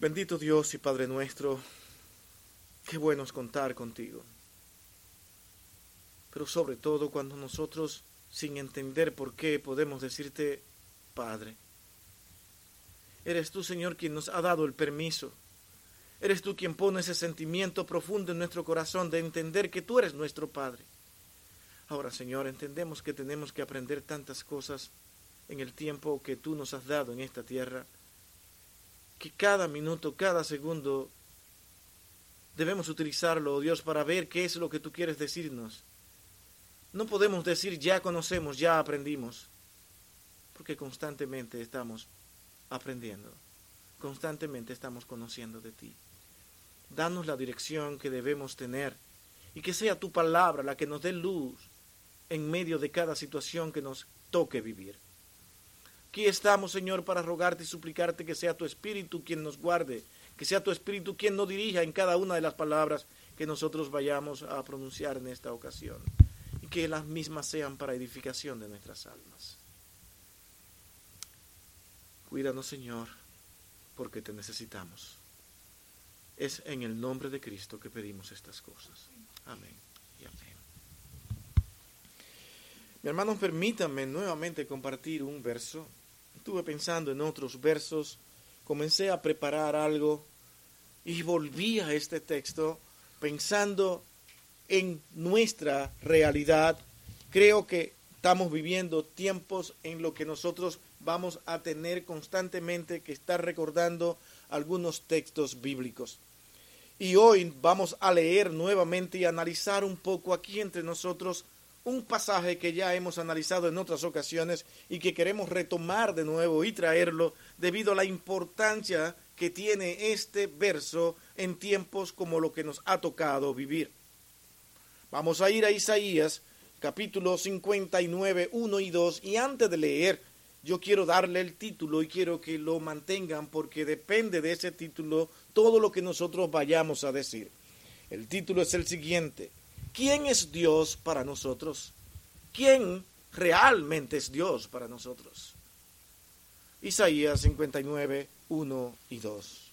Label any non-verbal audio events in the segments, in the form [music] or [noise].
Bendito Dios y Padre nuestro, qué bueno es contar contigo. Pero sobre todo cuando nosotros, sin entender por qué, podemos decirte, Padre. Eres tú, Señor, quien nos ha dado el permiso. Eres tú quien pone ese sentimiento profundo en nuestro corazón de entender que tú eres nuestro Padre. Ahora, Señor, entendemos que tenemos que aprender tantas cosas en el tiempo que tú nos has dado en esta tierra que cada minuto, cada segundo debemos utilizarlo, oh Dios, para ver qué es lo que tú quieres decirnos. No podemos decir ya conocemos, ya aprendimos, porque constantemente estamos aprendiendo, constantemente estamos conociendo de ti. Danos la dirección que debemos tener y que sea tu palabra la que nos dé luz en medio de cada situación que nos toque vivir. Aquí estamos, Señor, para rogarte y suplicarte que sea tu Espíritu quien nos guarde, que sea tu Espíritu quien nos dirija en cada una de las palabras que nosotros vayamos a pronunciar en esta ocasión, y que las mismas sean para edificación de nuestras almas. Cuídanos, Señor, porque te necesitamos. Es en el nombre de Cristo que pedimos estas cosas. Amén y amén. Mi hermano, permítanme nuevamente compartir un verso estuve pensando en otros versos, comencé a preparar algo y volví a este texto pensando en nuestra realidad. Creo que estamos viviendo tiempos en los que nosotros vamos a tener constantemente que estar recordando algunos textos bíblicos. Y hoy vamos a leer nuevamente y analizar un poco aquí entre nosotros un pasaje que ya hemos analizado en otras ocasiones y que queremos retomar de nuevo y traerlo debido a la importancia que tiene este verso en tiempos como lo que nos ha tocado vivir. Vamos a ir a Isaías capítulo 59, 1 y 2 y antes de leer yo quiero darle el título y quiero que lo mantengan porque depende de ese título todo lo que nosotros vayamos a decir. El título es el siguiente, ¿Quién es Dios para nosotros? ¿Quién realmente es Dios para nosotros? Isaías 59, 1 y 2.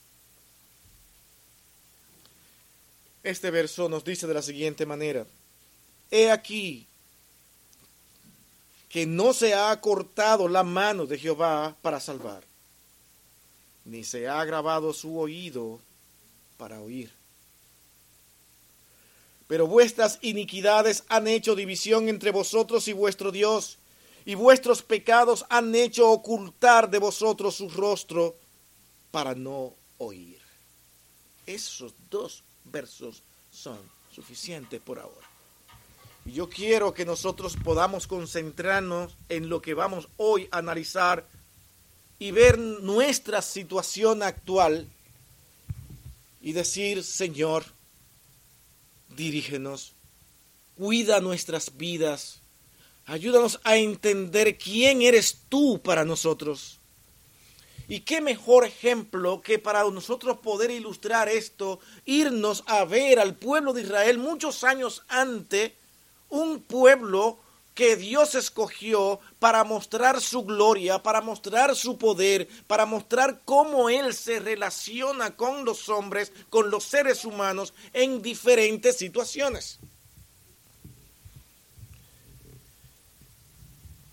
Este verso nos dice de la siguiente manera, He aquí que no se ha cortado la mano de Jehová para salvar, ni se ha grabado su oído para oír pero vuestras iniquidades han hecho división entre vosotros y vuestro Dios, y vuestros pecados han hecho ocultar de vosotros su rostro para no oír. Esos dos versos son suficientes por ahora. Yo quiero que nosotros podamos concentrarnos en lo que vamos hoy a analizar y ver nuestra situación actual y decir, Señor, dirígenos, cuida nuestras vidas, ayúdanos a entender quién eres tú para nosotros. Y qué mejor ejemplo que para nosotros poder ilustrar esto, irnos a ver al pueblo de Israel muchos años antes, un pueblo que Dios escogió para mostrar su gloria, para mostrar su poder, para mostrar cómo Él se relaciona con los hombres, con los seres humanos en diferentes situaciones.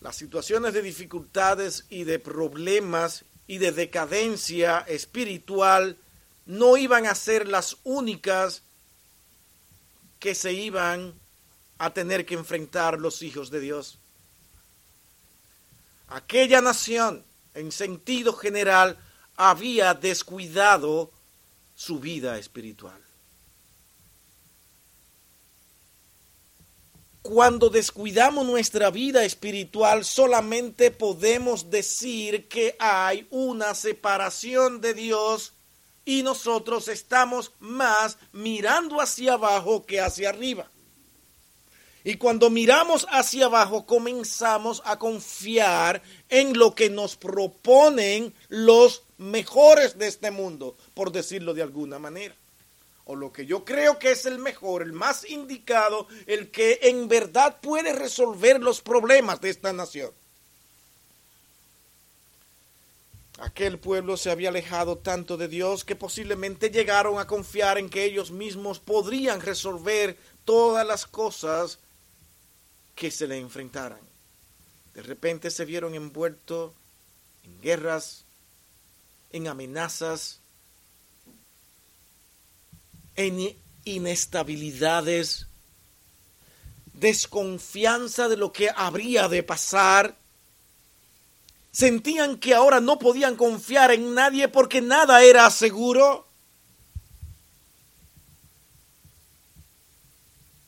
Las situaciones de dificultades y de problemas y de decadencia espiritual no iban a ser las únicas que se iban a tener que enfrentar los hijos de Dios. Aquella nación, en sentido general, había descuidado su vida espiritual. Cuando descuidamos nuestra vida espiritual, solamente podemos decir que hay una separación de Dios y nosotros estamos más mirando hacia abajo que hacia arriba. Y cuando miramos hacia abajo comenzamos a confiar en lo que nos proponen los mejores de este mundo, por decirlo de alguna manera. O lo que yo creo que es el mejor, el más indicado, el que en verdad puede resolver los problemas de esta nación. Aquel pueblo se había alejado tanto de Dios que posiblemente llegaron a confiar en que ellos mismos podrían resolver todas las cosas que se le enfrentaran. De repente se vieron envueltos en guerras, en amenazas, en inestabilidades, desconfianza de lo que habría de pasar. Sentían que ahora no podían confiar en nadie porque nada era seguro.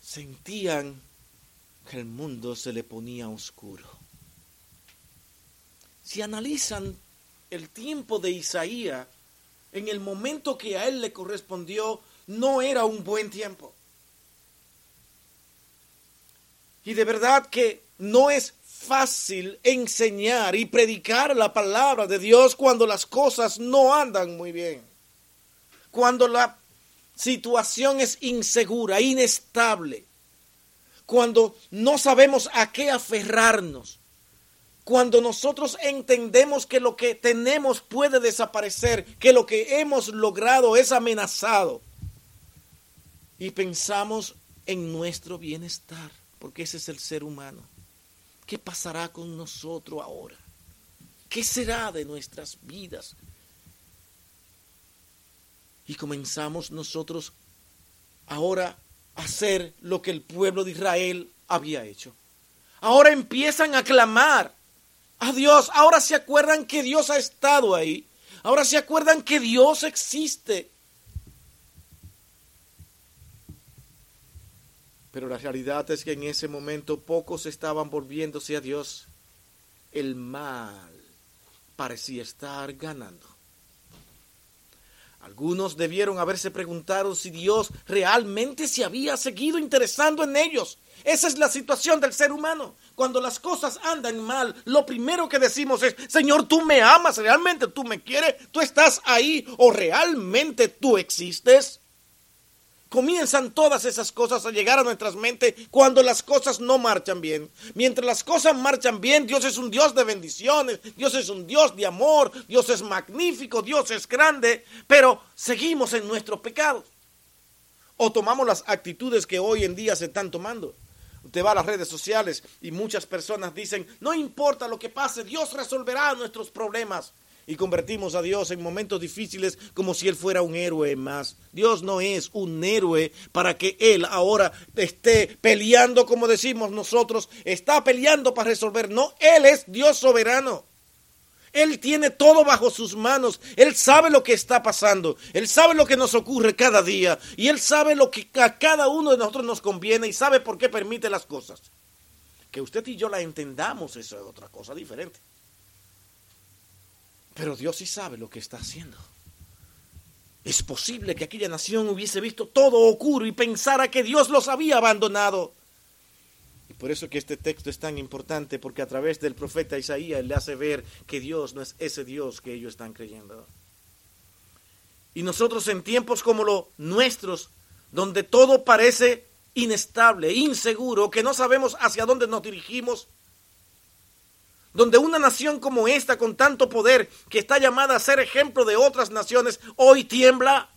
Sentían que el mundo se le ponía oscuro. Si analizan el tiempo de Isaías, en el momento que a él le correspondió, no era un buen tiempo. Y de verdad que no es fácil enseñar y predicar la palabra de Dios cuando las cosas no andan muy bien. Cuando la situación es insegura, inestable. Cuando no sabemos a qué aferrarnos. Cuando nosotros entendemos que lo que tenemos puede desaparecer, que lo que hemos logrado es amenazado. Y pensamos en nuestro bienestar porque ese es el ser humano. ¿Qué pasará con nosotros ahora? ¿Qué será de nuestras vidas? Y comenzamos nosotros ahora hacer lo que el pueblo de Israel había hecho. Ahora empiezan a clamar a Dios. Ahora se acuerdan que Dios ha estado ahí. Ahora se acuerdan que Dios existe. Pero la realidad es que en ese momento pocos estaban volviéndose a Dios. El mal parecía estar ganando. Algunos debieron haberse preguntado si Dios realmente se había seguido interesando en ellos. Esa es la situación del ser humano. Cuando las cosas andan mal, lo primero que decimos es, Señor, tú me amas, realmente tú me quieres, tú estás ahí o realmente tú existes. Comienzan todas esas cosas a llegar a nuestras mentes cuando las cosas no marchan bien. Mientras las cosas marchan bien, Dios es un Dios de bendiciones, Dios es un Dios de amor, Dios es magnífico, Dios es grande, pero seguimos en nuestros pecados. O tomamos las actitudes que hoy en día se están tomando. Usted va a las redes sociales y muchas personas dicen, no importa lo que pase, Dios resolverá nuestros problemas y convertimos a Dios en momentos difíciles como si Él fuera un héroe más. Dios no es un héroe para que Él ahora esté peleando como decimos nosotros, está peleando para resolver. No, Él es Dios soberano. Él tiene todo bajo sus manos. Él sabe lo que está pasando. Él sabe lo que nos ocurre cada día. Y Él sabe lo que a cada uno de nosotros nos conviene y sabe por qué permite las cosas. Que usted y yo la entendamos, eso es otra cosa diferente. Pero Dios sí sabe lo que está haciendo. Es posible que aquella nación hubiese visto todo oscuro y pensara que Dios los había abandonado. Y por eso que este texto es tan importante, porque a través del profeta Isaías le hace ver que Dios no es ese Dios que ellos están creyendo. Y nosotros en tiempos como los nuestros, donde todo parece inestable, inseguro, que no sabemos hacia dónde nos dirigimos, donde una nación como esta, con tanto poder, que está llamada a ser ejemplo de otras naciones, hoy tiembla.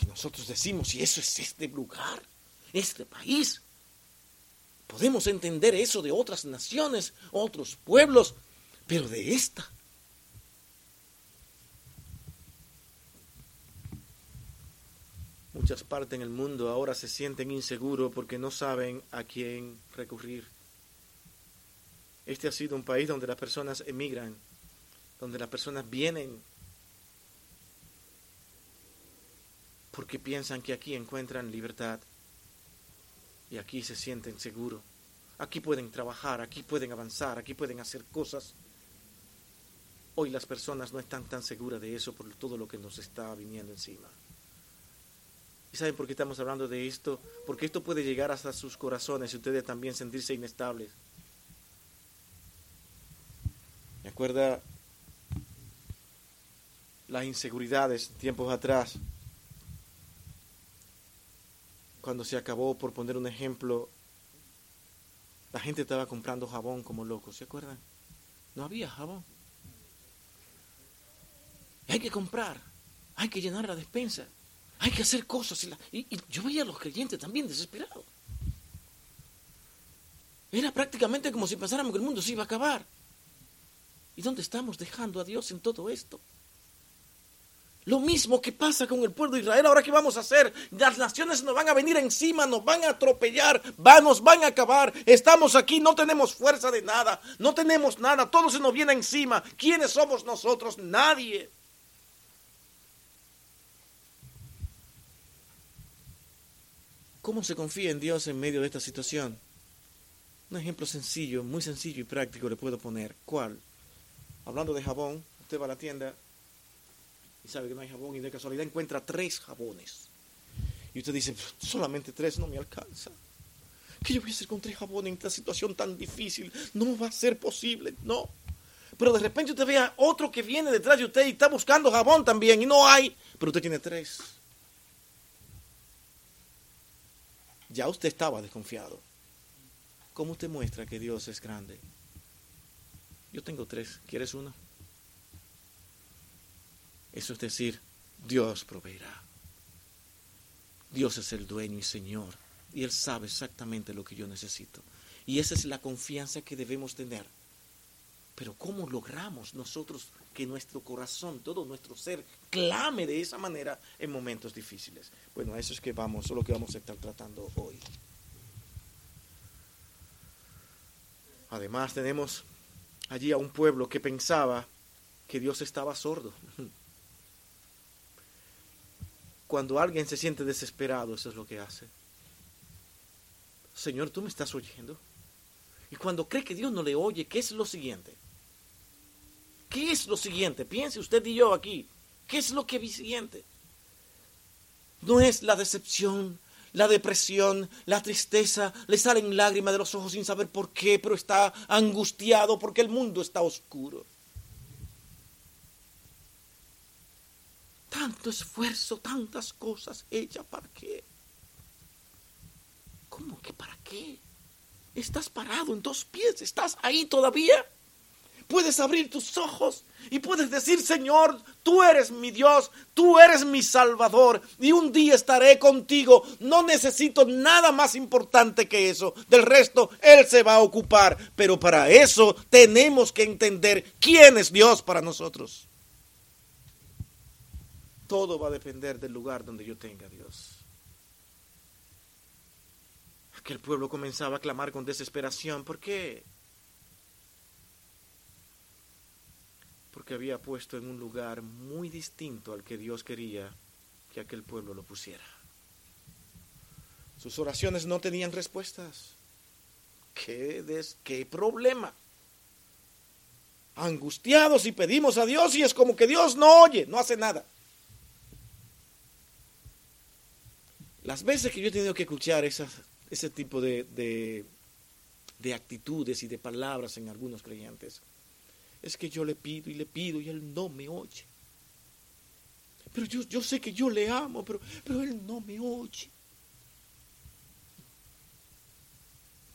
Y nosotros decimos, y eso es este lugar, este país. Podemos entender eso de otras naciones, otros pueblos, pero de esta muchas partes en el mundo ahora se sienten inseguros porque no saben a quién recurrir. Este ha sido un país donde las personas emigran, donde las personas vienen porque piensan que aquí encuentran libertad y aquí se sienten seguros. Aquí pueden trabajar, aquí pueden avanzar, aquí pueden hacer cosas. Hoy las personas no están tan seguras de eso por todo lo que nos está viniendo encima. ¿Y saben por qué estamos hablando de esto? Porque esto puede llegar hasta sus corazones y ustedes también sentirse inestables. Me acuerda las inseguridades tiempos atrás, cuando se acabó, por poner un ejemplo, la gente estaba comprando jabón como loco, ¿se acuerdan? No había jabón. Hay que comprar, hay que llenar la despensa, hay que hacer cosas. Y, yo veía a los creyentes también desesperados. Era prácticamente como si pensáramos que el mundo se iba a acabar. ¿Y dónde estamos dejando a Dios en todo esto? Lo mismo que pasa con el pueblo de Israel. Ahora, ¿qué vamos a hacer? Las naciones nos van a venir encima, nos van a atropellar, nos van a acabar. Estamos aquí, no tenemos fuerza de nada, no tenemos nada, todo se nos viene encima. ¿Quiénes somos nosotros? Nadie. ¿Cómo se confía en Dios en medio de esta situación? Un ejemplo sencillo, muy sencillo y práctico le puedo poner. ¿Cuál? Hablando de jabón, usted va a la tienda y sabe que no hay jabón y de casualidad encuentra tres jabones. Y usted dice, solamente tres no me alcanza. ¿Qué yo voy a hacer con tres jabones en esta situación tan difícil? No va a ser posible, no. Pero de repente usted ve a otro que viene detrás de usted y está buscando jabón también y no hay, pero usted tiene tres. Ya usted estaba desconfiado. ¿Cómo usted muestra que Dios es grande? Yo tengo tres, ¿quieres uno? Eso es decir, Dios proveerá. Dios es el dueño y Señor. Y Él sabe exactamente lo que yo necesito. Y esa es la confianza que debemos tener. Pero ¿cómo logramos nosotros que nuestro corazón, todo nuestro ser, clame de esa manera en momentos difíciles? Bueno, eso es que vamos, eso es lo que vamos a estar tratando hoy. Además tenemos allí a un pueblo que pensaba que Dios estaba sordo. [laughs] Cuando alguien se siente desesperado, eso es lo que hace. Señor, tú me estás oyendo. Y cuando cree que Dios no le oye, ¿qué es lo siguiente? ¿Qué es lo siguiente? Piense usted y yo aquí. ¿Qué es lo que vi siguiente? No es la decepción, la depresión, la tristeza, le salen lágrimas de los ojos sin saber por qué, pero está angustiado porque el mundo está oscuro. Tanto esfuerzo, tantas cosas hechas, ¿para qué? ¿Cómo que para qué? Estás parado en dos pies, estás ahí todavía. Puedes abrir tus ojos y puedes decir, Señor, tú eres mi Dios, tú eres mi Salvador y un día estaré contigo. No necesito nada más importante que eso. Del resto, Él se va a ocupar. Pero para eso tenemos que entender quién es Dios para nosotros. Todo va a depender del lugar donde yo tenga a Dios. Aquel pueblo comenzaba a clamar con desesperación. ¿Por qué? Porque había puesto en un lugar muy distinto al que Dios quería que aquel pueblo lo pusiera. Sus oraciones no tenían respuestas. ¿Qué, des, qué problema? Angustiados y pedimos a Dios y es como que Dios no oye, no hace nada. Las veces que yo he tenido que escuchar ese tipo de, de, actitudes y de palabras en algunos creyentes, es que yo le pido y le pido y él no me oye. Pero yo, yo sé que yo le amo, pero, pero él no me oye.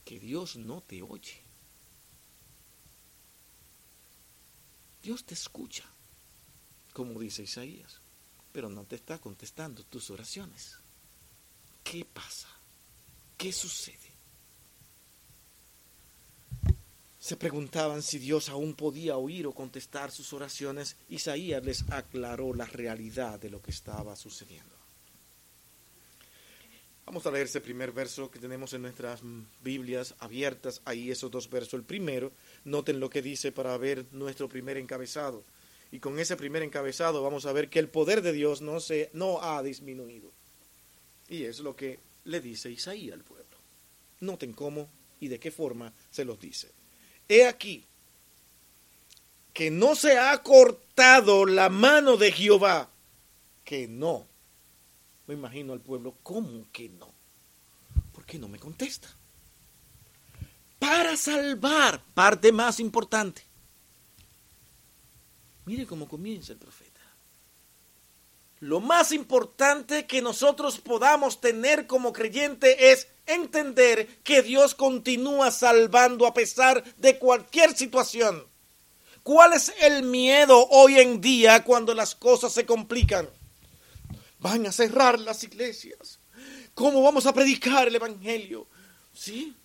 Que Dios no te oye. Dios te escucha, como dice Isaías, pero no te está contestando tus oraciones. ¿Qué pasa? ¿Qué sucede? Se preguntaban si Dios aún podía oír o contestar sus oraciones. Isaías les aclaró la realidad de lo que estaba sucediendo. Vamos a leer ese primer verso que tenemos en nuestras Biblias abiertas. Ahí esos dos versos. El primero, noten lo que dice para ver nuestro primer encabezado. Y con ese primer encabezado vamos a ver que el poder de Dios no, se, no ha disminuido. Y es lo que le dice Isaías al pueblo. Noten cómo y de qué forma se los dice. He aquí que no se ha cortado la mano de Jehová, que no. Me imagino al pueblo, ¿cómo que no? ¿Por qué no me contesta? Para salvar, parte más importante. Mire cómo comienza el profeta. Lo más importante que nosotros podamos tener como creyente es entender que Dios continúa salvando a pesar de cualquier situación. ¿Cuál es el miedo hoy en día cuando las cosas se complican? Van a cerrar las iglesias. ¿Cómo vamos a predicar el Evangelio? ¿Sí?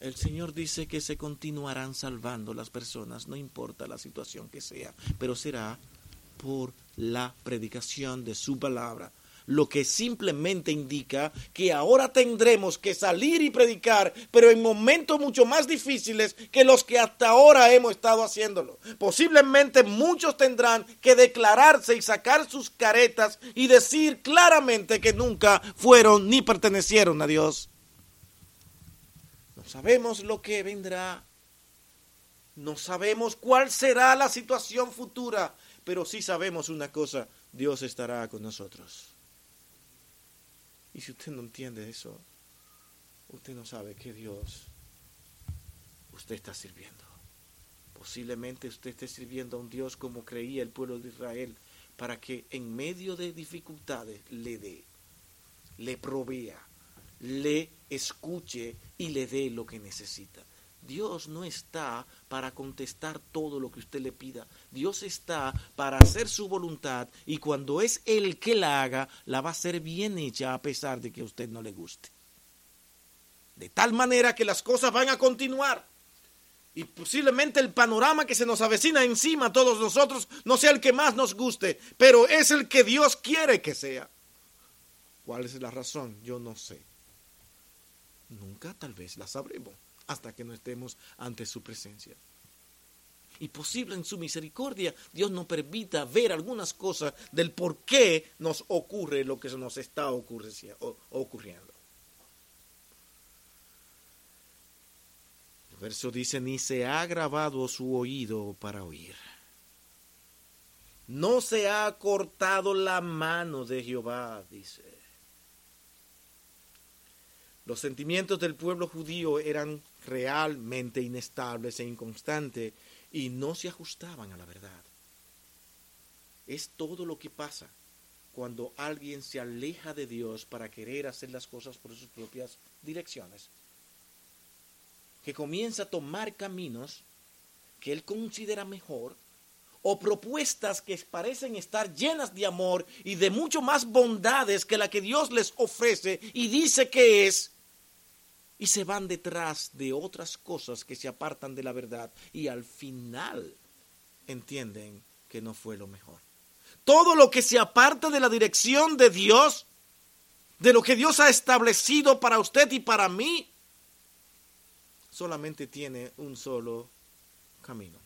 El Señor dice que se continuarán salvando las personas, no importa la situación que sea, pero será por la predicación de su palabra lo que simplemente indica que ahora tendremos que salir y predicar, pero en momentos mucho más difíciles que los que hasta ahora hemos estado haciéndolo. Posiblemente muchos tendrán que declararse y sacar sus caretas y decir claramente que nunca fueron ni pertenecieron a Dios. No sabemos lo que vendrá. No sabemos cuál será la situación futura, pero sí sabemos una cosa, Dios estará con nosotros. Y si usted no entiende eso, usted no sabe qué Dios usted está sirviendo. Posiblemente usted esté sirviendo a un Dios como creía el pueblo de Israel, para que en medio de dificultades le dé, le provea, le escuche y le dé lo que necesita. Dios no está para contestar todo lo que usted le pida. Dios está para hacer su voluntad y cuando es Él que la haga, la va a hacer bien hecha a pesar de que a usted no le guste. De tal manera que las cosas van a continuar. Y posiblemente el panorama que se nos avecina encima a todos nosotros no sea el que más nos guste, pero es el que Dios quiere que sea. ¿Cuál es la razón? Yo no sé. Nunca tal vez la sabremos hasta que no estemos ante su presencia. Y posible en su misericordia, Dios nos permita ver algunas cosas del por qué nos ocurre lo que nos está ocurriendo. El verso dice, ni se ha grabado su oído para oír. No se ha cortado la mano de Jehová, dice. Los sentimientos del pueblo judío eran realmente inestables e inconstantes y no se ajustaban a la verdad. Es todo lo que pasa cuando alguien se aleja de Dios para querer hacer las cosas por sus propias direcciones, que comienza a tomar caminos que él considera mejor o propuestas que parecen estar llenas de amor y de mucho más bondades que la que Dios les ofrece y dice que es, y se van detrás de otras cosas que se apartan de la verdad y al final entienden que no fue lo mejor. Todo lo que se aparta de la dirección de Dios, de lo que Dios ha establecido para usted y para mí, solamente tiene un solo camino.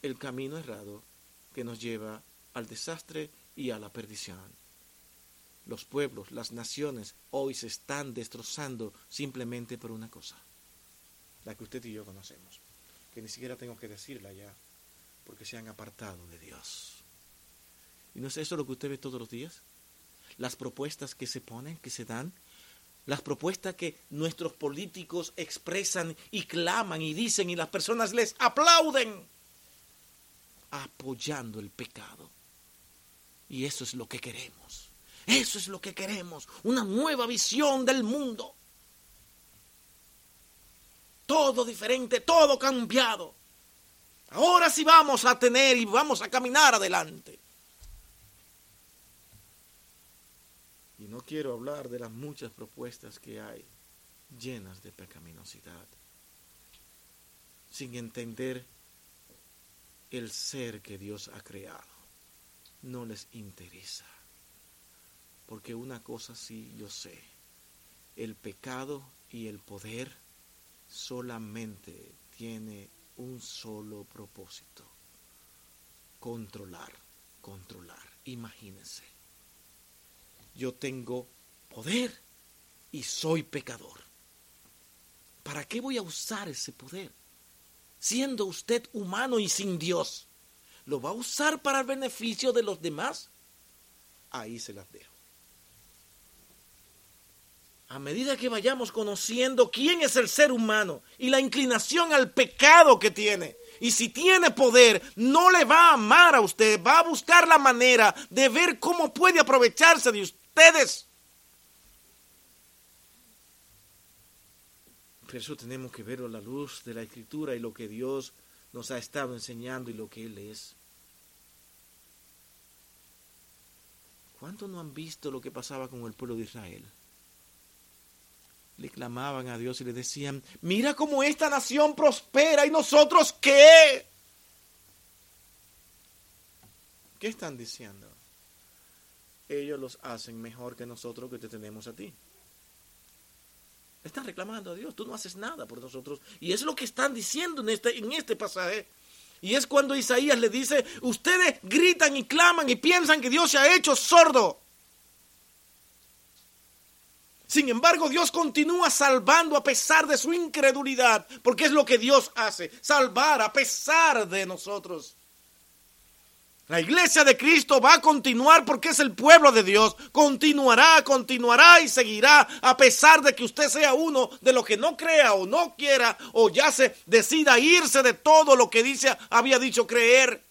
El camino errado que nos lleva al desastre y a la perdición los pueblos, las naciones hoy se están destrozando simplemente por una cosa, la que usted y yo conocemos, que ni siquiera tengo que decirla ya, porque se han apartado de Dios. ¿Y no es eso lo que usted ve todos los días? Las propuestas que se ponen, que se dan, las propuestas que nuestros políticos expresan y claman y dicen y las personas les aplauden, apoyando el pecado. Y eso es lo que queremos. Eso es lo que queremos, una nueva visión del mundo. Todo diferente, todo cambiado. Ahora sí vamos a tener y vamos a caminar adelante. Y no quiero hablar de las muchas propuestas que hay llenas de pecaminosidad, sin entender el ser que Dios ha creado. No les interesa. Porque una cosa sí yo sé, el pecado y el poder solamente tiene un solo propósito, controlar, controlar. Imagínense, yo tengo poder y soy pecador. ¿Para qué voy a usar ese poder? Siendo usted humano y sin Dios, ¿lo va a usar para el beneficio de los demás? Ahí se las dejo a medida que vayamos conociendo quién es el ser humano y la inclinación al pecado que tiene, y si tiene poder, no le va a amar a usted, va a buscar la manera de ver cómo puede aprovecharse de ustedes. Por eso tenemos que ver a la luz de la escritura y lo que Dios nos ha estado enseñando y lo que Él es. ¿Cuántos no han visto lo que pasaba con el pueblo de Israel? Le clamaban a Dios y le decían, mira cómo esta nación prospera y nosotros qué. ¿Qué están diciendo? Ellos los hacen mejor que nosotros que te tenemos a ti. Están reclamando a Dios, tú no haces nada por nosotros. Y es lo que están diciendo en este, en este pasaje. Y es cuando Isaías le dice, ustedes gritan y claman y piensan que Dios se ha hecho sordo. Sin embargo, Dios continúa salvando a pesar de su incredulidad, porque es lo que Dios hace, salvar a pesar de nosotros. La iglesia de Cristo va a continuar porque es el pueblo de Dios. Continuará, continuará y seguirá a pesar de que usted sea uno de los que no crea o no quiera o ya se decida irse de todo lo que dice, había dicho creer.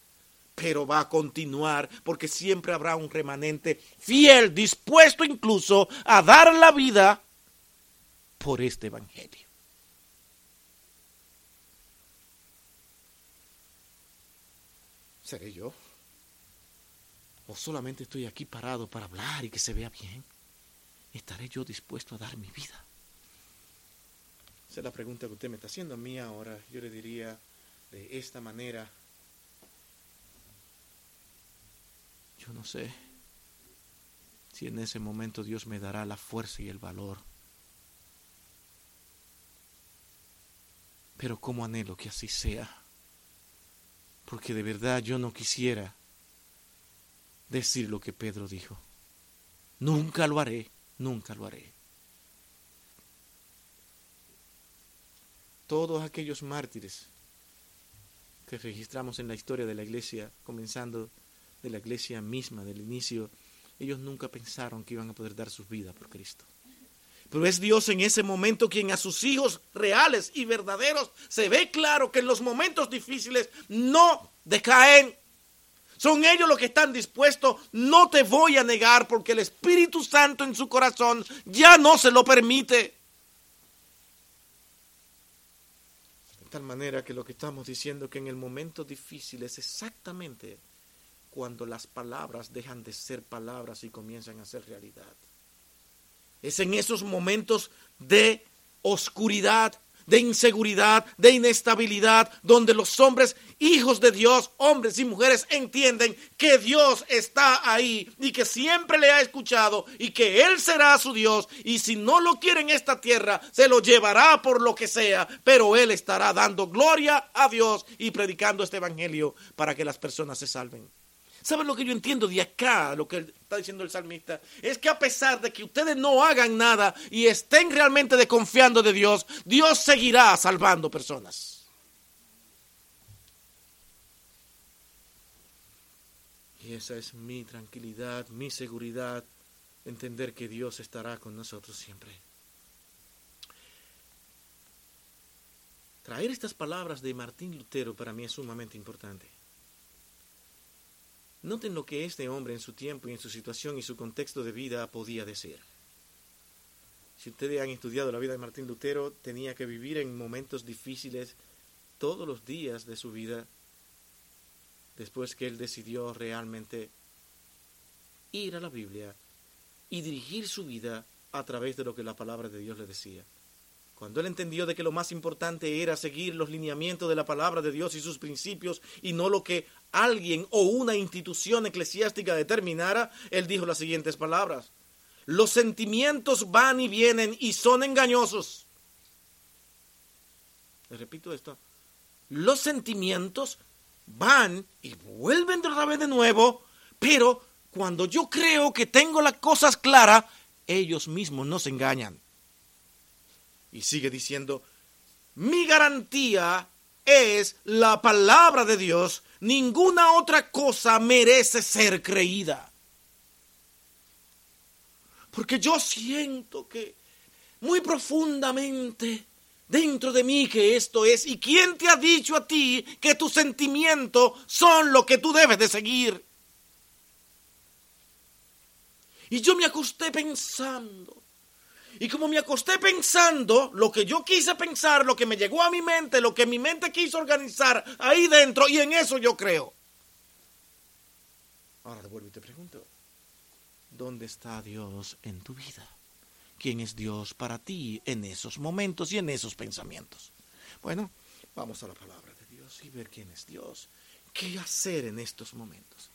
Pero va a continuar porque siempre habrá un remanente fiel, dispuesto incluso a dar la vida por este evangelio. ¿Seré yo? ¿O solamente estoy aquí parado para hablar y que se vea bien? ¿Estaré yo dispuesto a dar mi vida? Esa es la pregunta que usted me está haciendo a mí ahora. Yo le diría de esta manera. Yo no sé si en ese momento Dios me dará la fuerza y el valor. Pero como anhelo que así sea. Porque de verdad yo no quisiera decir lo que Pedro dijo. Nunca lo haré, nunca lo haré. Todos aquellos mártires que registramos en la historia de la iglesia, comenzando de la iglesia misma, del inicio, ellos nunca pensaron que iban a poder dar su vida por Cristo. Pero es Dios en ese momento quien a sus hijos reales y verdaderos se ve claro que en los momentos difíciles no decaen, son ellos los que están dispuestos. No te voy a negar porque el Espíritu Santo en su corazón ya no se lo permite. De tal manera que lo que estamos diciendo que en el momento difícil es exactamente cuando las palabras dejan de ser palabras y comienzan a ser realidad. Es en esos momentos de oscuridad de inseguridad, de inestabilidad, donde los hombres, hijos de Dios, hombres y mujeres, entienden que Dios está ahí y que siempre le ha escuchado y que Él será su Dios y si no lo quiere en esta tierra, se lo llevará por lo que sea, pero Él estará dando gloria a Dios y predicando este Evangelio para que las personas se salven. ¿Saben lo que yo entiendo de acá, lo que está diciendo el salmista? Es que a pesar de que ustedes no hagan nada y estén realmente desconfiando de Dios, Dios seguirá salvando personas. Y esa es mi tranquilidad, mi seguridad, entender que Dios estará con nosotros siempre. Traer estas palabras de Martín Lutero para mí es sumamente importante. Noten lo que este hombre en su tiempo y en su situación y su contexto de vida podía decir. Si ustedes han estudiado la vida de Martín Lutero, tenía que vivir en momentos difíciles todos los días de su vida después que él decidió realmente ir a la Biblia y dirigir su vida a través de lo que la palabra de Dios le decía. Cuando él entendió de que lo más importante era seguir los lineamientos de la palabra de Dios y sus principios y no lo que alguien o una institución eclesiástica determinara, él dijo las siguientes palabras. Los sentimientos van y vienen y son engañosos. Le repito esto. Los sentimientos van y vuelven otra vez de nuevo, pero cuando yo creo que tengo las cosas claras, ellos mismos no se engañan. Y sigue diciendo, mi garantía es la palabra de Dios, ninguna otra cosa merece ser creída. Porque yo siento que muy profundamente dentro de mí que esto es. ¿Y quién te ha dicho a ti que tus sentimientos son lo que tú debes de seguir? Y yo me acosté pensando Y como me acosté pensando lo que yo quise pensar, lo que me llegó a mi mente, lo que mi mente quiso organizar ahí dentro, y en eso yo creo. Ahora devuelvo y te pregunto, ¿dónde está Dios en tu vida? ¿Quién es Dios para ti en esos momentos y en esos pensamientos? Bueno, vamos a la palabra de Dios y ver quién es Dios. ¿Qué hacer en estos momentos?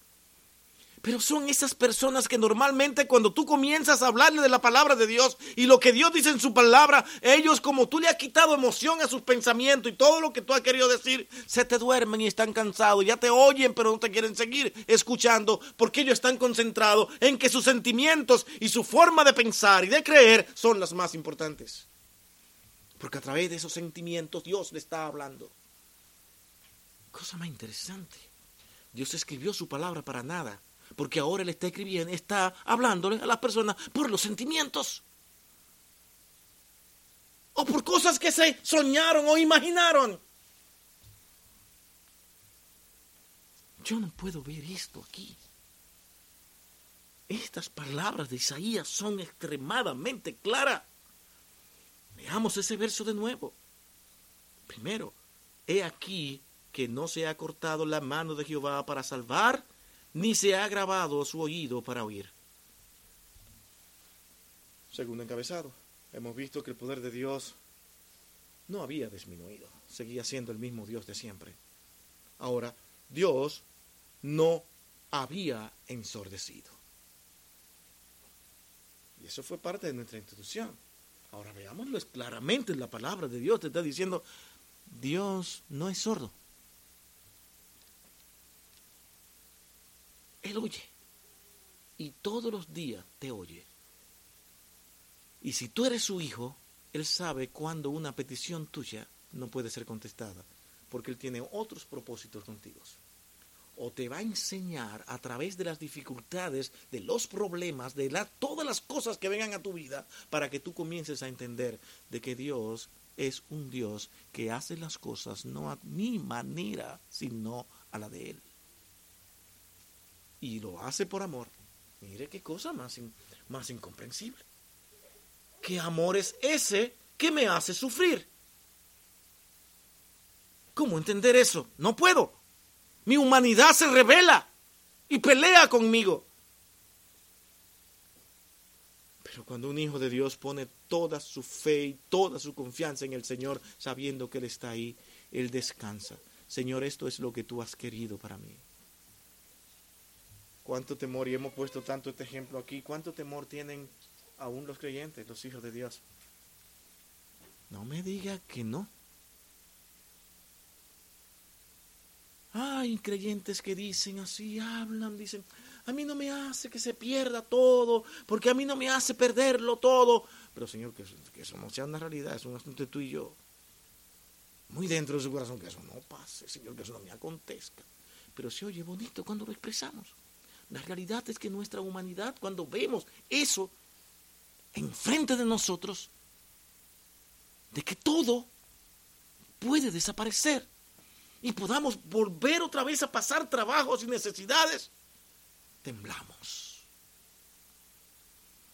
Pero son esas personas que normalmente cuando tú comienzas a hablarle de la palabra de Dios y lo que Dios dice en su palabra, ellos como tú le has quitado emoción a sus pensamientos y todo lo que tú has querido decir, se te duermen y están cansados, ya te oyen pero no te quieren seguir escuchando porque ellos están concentrados en que sus sentimientos y su forma de pensar y de creer son las más importantes. Porque a través de esos sentimientos Dios le está hablando. Cosa más interesante. Dios escribió su palabra para nada porque ahora él está escribiendo, está hablándole a las personas por los sentimientos. O por cosas que se soñaron o imaginaron. Yo no puedo ver esto aquí. Estas palabras de Isaías son extremadamente claras. Veamos ese verso de nuevo. Primero, he aquí que no se ha cortado la mano de Jehová para salvar ni se ha grabado su oído para oír. Segundo encabezado, hemos visto que el poder de Dios no había disminuido, seguía siendo el mismo Dios de siempre. Ahora, Dios no había ensordecido. Y eso fue parte de nuestra institución. Ahora veámoslo claramente, la palabra de Dios te está diciendo, Dios no es sordo. Él oye. Y todos los días te oye. Y si tú eres su hijo, Él sabe cuando una petición tuya no puede ser contestada, porque Él tiene otros propósitos contigo. O te va a enseñar a través de las dificultades, de los problemas, de todas las cosas que vengan a tu vida, para que tú comiences a entender de que Dios es un Dios que hace las cosas no a mi manera, sino a la de Él y lo hace por amor. Mire qué cosa más, incomprensible. ¿Qué amor es ese que me hace sufrir? ¿Cómo entender eso? No puedo. Mi humanidad se revela y pelea conmigo. Pero cuando un hijo de Dios pone toda su fe y toda su confianza en el Señor, sabiendo que Él está ahí, Él descansa. Señor, esto es lo que tú has querido para mí cuánto temor, y hemos puesto tanto este ejemplo aquí, cuánto temor tienen aún los creyentes, los hijos de Dios. No me diga que no. Hay creyentes que dicen así, hablan, dicen, a mí no me hace que se pierda todo, porque a mí no me hace perderlo todo. Pero Señor, que, eso no sea una realidad, es un asunto tú y yo. Muy dentro de su corazón, que eso no pase, Señor, que eso no me acontezca. Pero se oye bonito cuando lo expresamos. La realidad es que nuestra humanidad, cuando vemos eso enfrente de nosotros, de que todo puede desaparecer y podamos volver otra vez a pasar trabajos y necesidades, temblamos.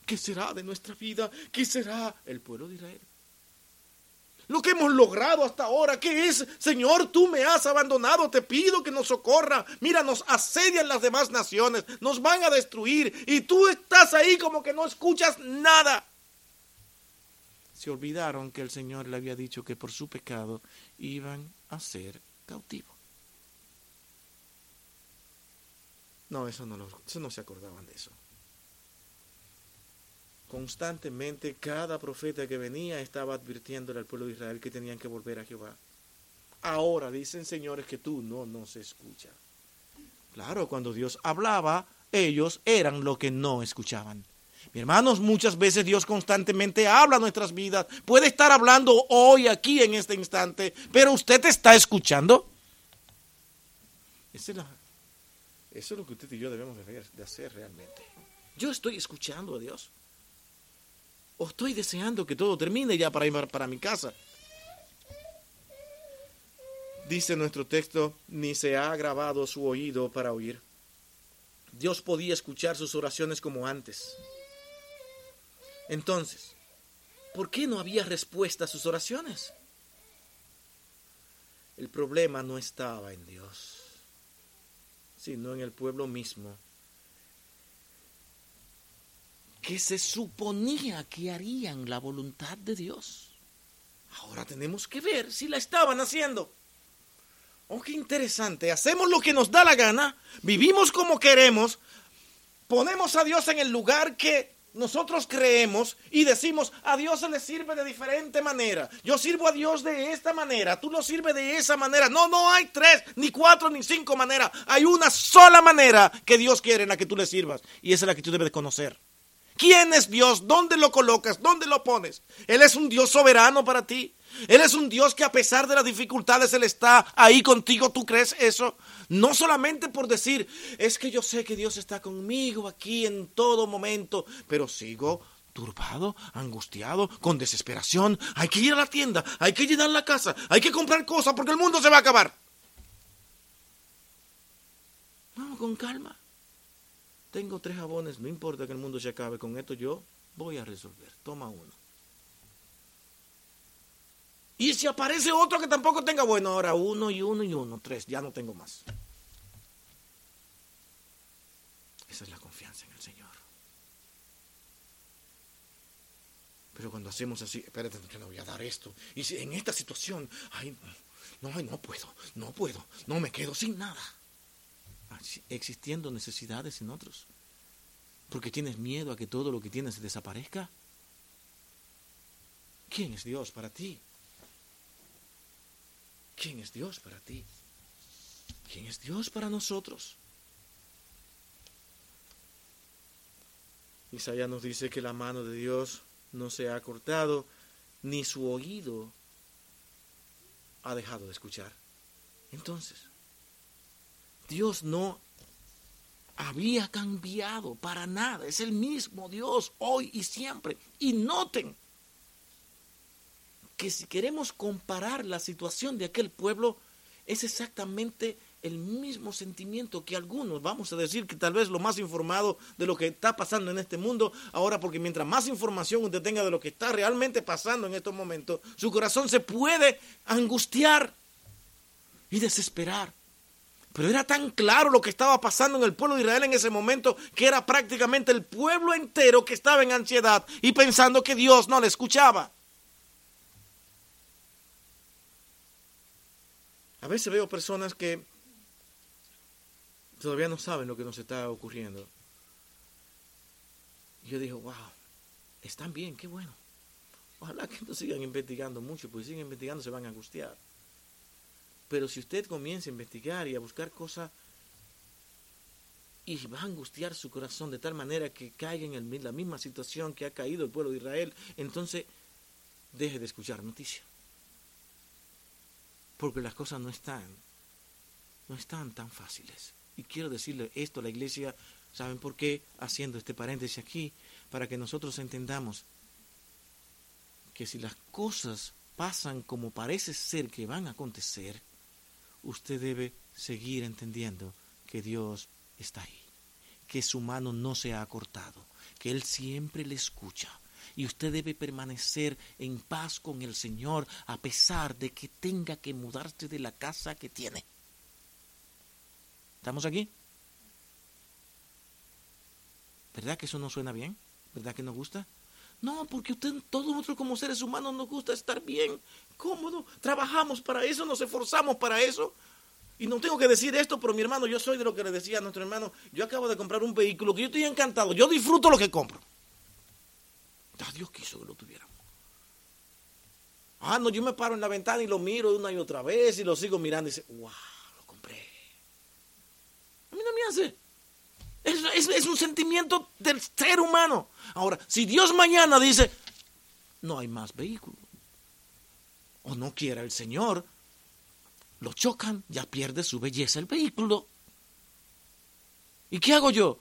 ¿Qué será de nuestra vida? ¿Qué será el pueblo de Israel? Lo que hemos logrado hasta ahora. ¿Qué es? Señor, tú me has abandonado, te pido que nos socorra. Mira, nos asedian las demás naciones, nos van a destruir y tú estás ahí como que no escuchas nada. Se olvidaron que el Señor le había dicho que por su pecado iban a ser cautivos. No, eso no, lo, eso no se acordaban de eso. Constantemente cada profeta que venía estaba advirtiéndole al pueblo de Israel que tenían que volver a Jehová. Ahora dicen señores que tú no nos escuchas. Claro, cuando Dios hablaba, ellos eran lo que no escuchaban. Mi hermanos, muchas veces Dios constantemente habla nuestras vidas. Puede estar hablando hoy, aquí, en este instante, pero usted está escuchando. Eso es lo que usted y yo debemos de hacer realmente. Yo estoy escuchando a Dios o estoy deseando que todo termine ya para ir para mi casa. Dice nuestro texto, ni se ha grabado su oído para oír. Dios podía escuchar sus oraciones como antes. Entonces, ¿por qué no había respuesta a sus oraciones? El problema no estaba en Dios, sino en el pueblo mismo, que se suponía que harían la voluntad de Dios. Ahora tenemos que ver si la estaban haciendo. Oh, qué interesante. Hacemos lo que nos da la gana, vivimos como queremos, ponemos a Dios en el lugar que nosotros creemos y decimos, a Dios se le sirve de diferente manera. Yo sirvo a Dios de esta manera, tú lo sirves de esa manera. No, no hay tres, ni cuatro, ni cinco maneras. Hay una sola manera que Dios quiere en la que tú le sirvas. Y esa es la que tú debes de conocer. ¿Quién es Dios? ¿Dónde lo colocas? ¿Dónde lo pones? Él es un Dios soberano para ti. Él es un Dios que a pesar de las dificultades, Él está ahí contigo. ¿Tú crees eso? No solamente por decir, es que yo sé que Dios está conmigo aquí en todo momento, pero sigo turbado, angustiado, con desesperación. Hay que ir a la tienda, hay que llenar la casa, hay que comprar cosas porque el mundo se va a acabar. Vamos con calma. Tengo tres jabones, no importa que el mundo se acabe, con esto yo voy a resolver. Toma uno. Y si aparece otro que tampoco tenga, bueno, ahora uno y uno y uno, tres, ya no tengo más. Esa es la confianza en el Señor. Pero cuando hacemos así, espérate, yo no voy a dar esto. Y en esta situación, ay, no, no puedo, no puedo, no me quedo sin nada existiendo necesidades en otros? Porque tienes miedo a que todo lo que tienes desaparezca. ¿Quién es Dios para ti? ¿Quién es Dios para ti? ¿Quién es Dios para nosotros? Isaías nos dice que la mano de Dios no se ha cortado, ni su oído ha dejado de escuchar. Entonces, Dios no había cambiado para nada. Es el mismo Dios hoy y siempre. Y noten que si queremos comparar la situación de aquel pueblo, es exactamente el mismo sentimiento que algunos, vamos a decir que tal vez lo más informado de lo que está pasando en este mundo, ahora porque mientras más información usted tenga de lo que está realmente pasando en estos momentos, su corazón se puede angustiar y desesperar. Pero era tan claro lo que estaba pasando en el pueblo de Israel en ese momento que era prácticamente el pueblo entero que estaba en ansiedad y pensando que Dios no le escuchaba. A veces veo personas que todavía no saben lo que nos está ocurriendo. Y yo digo, wow, están bien, qué bueno. Ojalá que no sigan investigando mucho, porque si siguen investigando se van a angustiar. Pero si usted comienza a investigar y a buscar cosas y va a angustiar su corazón de tal manera que caiga en la misma situación que ha caído el pueblo de Israel, entonces deje de escuchar noticias. Porque las cosas no están, no están tan fáciles. Y quiero decirle esto a la iglesia, ¿saben por qué? Haciendo este paréntesis aquí, para que nosotros entendamos que si las cosas pasan como parece ser que van a acontecer, usted debe seguir entendiendo que Dios está ahí, que su mano no se ha cortado, que Él siempre le escucha. Y usted debe permanecer en paz con el Señor a pesar de que tenga que mudarse de la casa que tiene. ¿Estamos aquí? ¿Verdad que eso no suena bien? ¿Verdad que nos gusta? No, porque usted, todos nosotros como seres humanos nos gusta estar bien, cómodo. Trabajamos para eso, nos esforzamos para eso. Y no tengo que decir esto, pero mi hermano, yo soy de lo que le decía a nuestro hermano, yo acabo de comprar un vehículo que yo estoy encantado, yo disfruto lo que compro. Dios quiso que lo tuviéramos. Ah, no, yo me paro en la ventana y lo miro una y otra vez y lo sigo mirando y dice, wow, lo compré. A mí no me hace. Es, un sentimiento del ser humano. Ahora, si Dios mañana dice, no hay más vehículos, o no quiera el Señor, lo chocan, ya pierde su belleza el vehículo. ¿Y qué hago yo?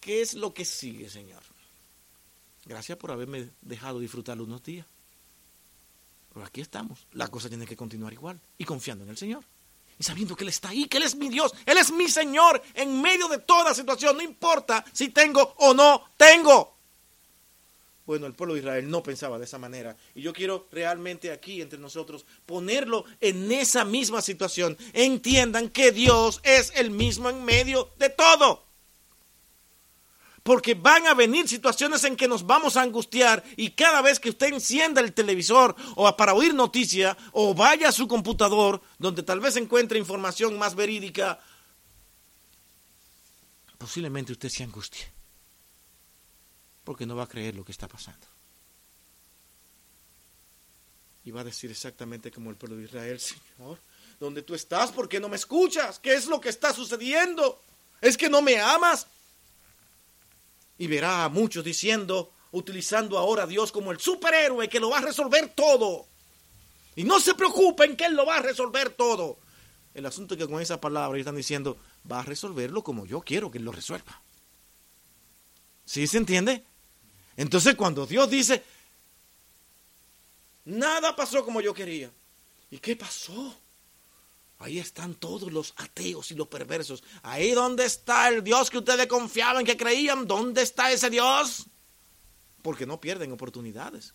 ¿Qué es lo que sigue, Señor? Gracias por haberme dejado disfrutarlo unos días. Pero aquí estamos. La cosa tiene que continuar igual. Y confiando en el Señor y sabiendo que Él está ahí, que Él es mi Dios, Él es mi Señor en medio de toda situación, no importa si tengo o no tengo. Bueno, el pueblo de Israel no pensaba de esa manera. Y yo quiero realmente aquí entre nosotros ponerlo en esa misma situación. Entiendan que Dios es el mismo en medio de todo. Porque van a venir situaciones en que nos vamos a angustiar y cada vez que usted encienda el televisor o para oír noticia o vaya a su computador donde tal vez encuentre información más verídica, posiblemente usted se angustie porque no va a creer lo que está pasando. Y va a decir exactamente como el pueblo de Israel, Señor, ¿dónde tú estás? ¿Por qué no me escuchas? ¿Qué es lo que está sucediendo? ¿Es que no me amas? Y verá a muchos diciendo, utilizando ahora a Dios como el superhéroe que lo va a resolver todo. Y no se preocupen que Él lo va a resolver todo. El asunto es que con esa palabra están diciendo, va a resolverlo como yo quiero que Él lo resuelva. ¿Sí se entiende? Entonces cuando Dios dice, nada pasó como yo quería. ¿Y qué pasó? Ahí están todos los ateos y los perversos. Ahí donde está el Dios que ustedes confiaban, que creían, ¿dónde está ese Dios? Porque no pierden oportunidades.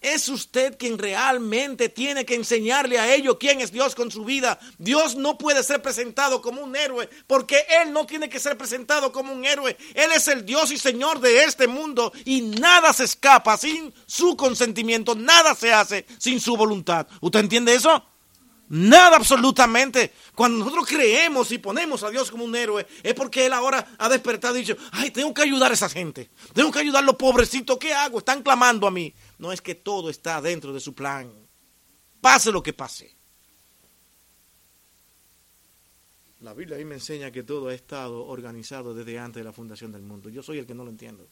Es usted quien realmente tiene que enseñarle a ellos quién es Dios con su vida. Dios no puede ser presentado como un héroe porque Él no tiene que ser presentado como un héroe. Él es el Dios y Señor de este mundo y nada se escapa sin su consentimiento, nada se hace sin su voluntad. ¿Usted entiende eso? Nada absolutamente. Cuando nosotros creemos y ponemos a Dios como un héroe, es porque Él ahora ha despertado y dicho, ay, tengo que ayudar a esa gente. Tengo que ayudar a los pobrecitos. ¿Qué hago? Están clamando a mí. No es que todo está dentro de su plan. Pase lo que pase. La Biblia ahí me enseña que todo ha estado organizado desde antes de la fundación del mundo. Yo soy el que no lo entiendo.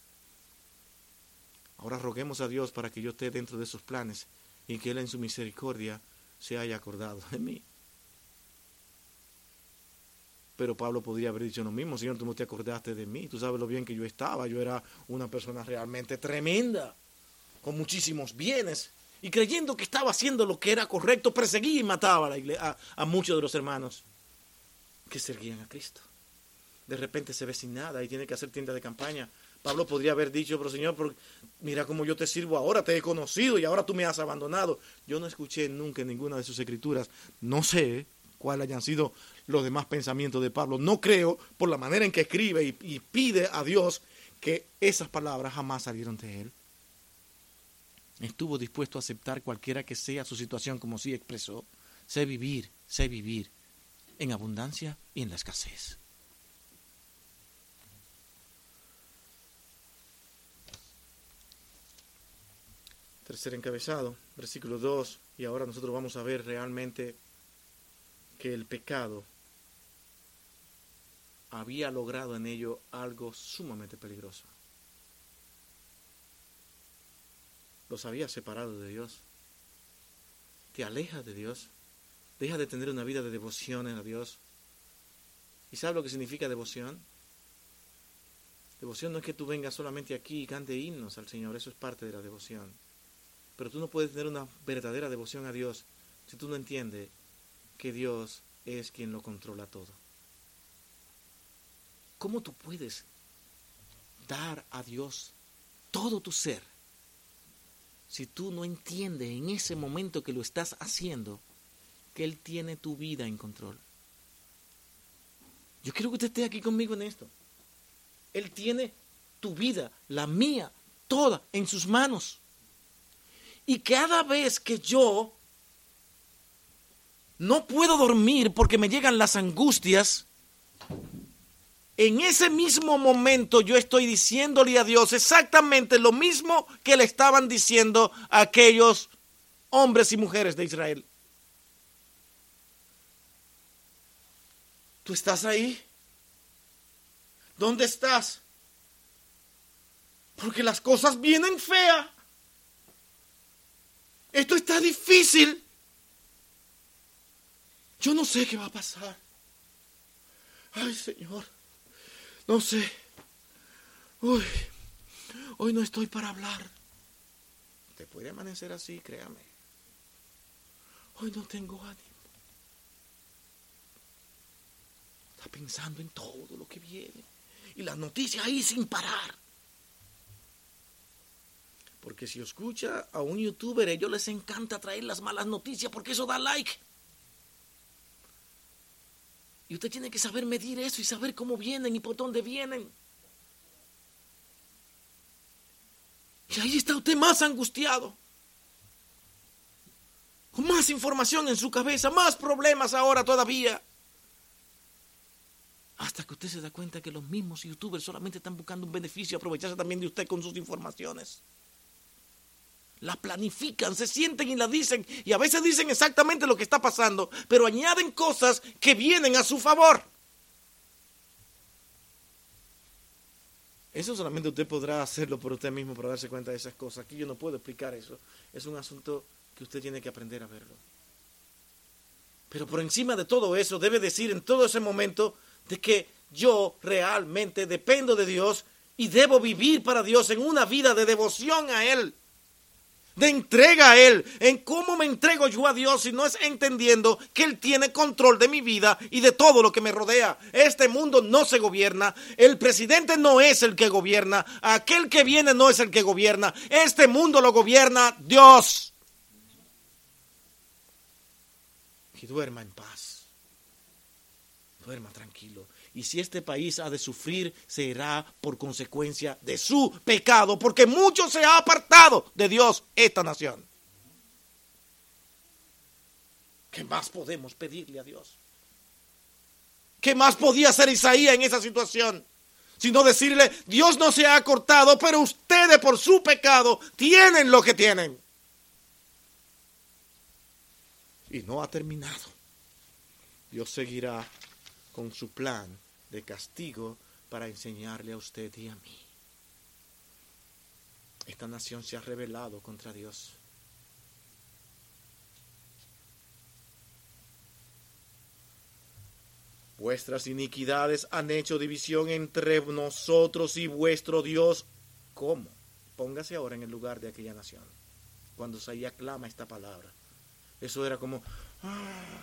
Ahora roguemos a Dios para que yo esté dentro de sus planes y que Él en su misericordia se haya acordado de mí. Pero Pablo podría haber dicho lo mismo, Señor, tú no te acordaste de mí, tú sabes lo bien que yo estaba, yo era una persona realmente tremenda, con muchísimos bienes, y creyendo que estaba haciendo lo que era correcto, perseguía y mataba a, muchos de los hermanos que seguían a Cristo. De repente se ve sin nada y tiene que hacer tienda de campaña. Pablo podría haber dicho, pero Señor, mira cómo yo te sirvo ahora, te he conocido y ahora tú me has abandonado. Yo no escuché nunca en ninguna de sus escrituras, no sé cuáles hayan sido los demás pensamientos de Pablo. No creo, por la manera en que escribe y, y pide a Dios, que esas palabras jamás salieron de él. Estuvo dispuesto a aceptar cualquiera que sea su situación, como sí expresó. Sé vivir, sé vivir en abundancia y en la escasez. Tercer encabezado, versículo 2, y ahora nosotros vamos a ver realmente que el pecado había logrado en ello algo sumamente peligroso. Los había separado de Dios. Te aleja de Dios. Deja de tener una vida de devoción a Dios. ¿Y sabes lo que significa devoción? Devoción no es que tú vengas solamente aquí y cante himnos al Señor, eso es parte de la devoción. Pero tú no puedes tener una verdadera devoción a Dios si tú no entiendes que Dios es quien lo controla todo. ¿Cómo tú puedes dar a Dios todo tu ser si tú no entiendes en ese momento que lo estás haciendo que Él tiene tu vida en control? Yo quiero que usted esté aquí conmigo en esto. Él tiene tu vida, la mía, toda en sus manos. Y cada vez que yo no puedo dormir porque me llegan las angustias, en ese mismo momento yo estoy diciéndole a Dios exactamente lo mismo que le estaban diciendo a aquellos hombres y mujeres de Israel. ¿Tú estás ahí? ¿Dónde estás? Porque las cosas vienen feas. Esto está difícil. Yo no sé qué va a pasar. Ay, Señor. No sé. Uy, hoy no estoy para hablar. Te puede amanecer así, créame. Hoy no tengo ánimo. Está pensando en todo lo que viene. Y las noticias ahí sin parar. Porque si escucha a un youtuber, a ellos les encanta traer las malas noticias porque eso da like. Y usted tiene que saber medir eso y saber cómo vienen y por dónde vienen. Y ahí está usted más angustiado. Con más información en su cabeza, más problemas ahora todavía. Hasta que usted se da cuenta que los mismos youtubers solamente están buscando un beneficio aprovecharse también de usted con sus informaciones. La planifican, se sienten y la dicen, y a veces dicen exactamente lo que está pasando, pero añaden cosas que vienen a su favor. Eso solamente usted podrá hacerlo por usted mismo para darse cuenta de esas cosas. Aquí yo no puedo explicar eso. Es un asunto que usted tiene que aprender a verlo. Pero por encima de todo eso, debe decir en todo ese momento de que yo realmente dependo de Dios y debo vivir para Dios en una vida de devoción a Él de entrega a Él, en cómo me entrego yo a Dios y no es entendiendo que Él tiene control de mi vida y de todo lo que me rodea. Este mundo no se gobierna, el presidente no es el que gobierna, aquel que viene no es el que gobierna, este mundo lo gobierna Dios. Y duerma en paz, duerma tranquilo. Y si este país ha de sufrir, será por consecuencia de su pecado, porque mucho se ha apartado de Dios esta nación. ¿Qué más podemos pedirle a Dios? ¿Qué más podía hacer Isaías en esa situación? Sino decirle, Dios no se ha cortado, pero ustedes por su pecado tienen lo que tienen. Y no ha terminado. Dios seguirá con su plan de castigo para enseñarle a usted y a mí. Esta nación se ha rebelado contra Dios. Vuestras iniquidades han hecho división entre nosotros y vuestro Dios. ¿Cómo? Póngase ahora en el lugar de aquella nación. Cuando Isaías clama esta palabra. Eso era como, ah,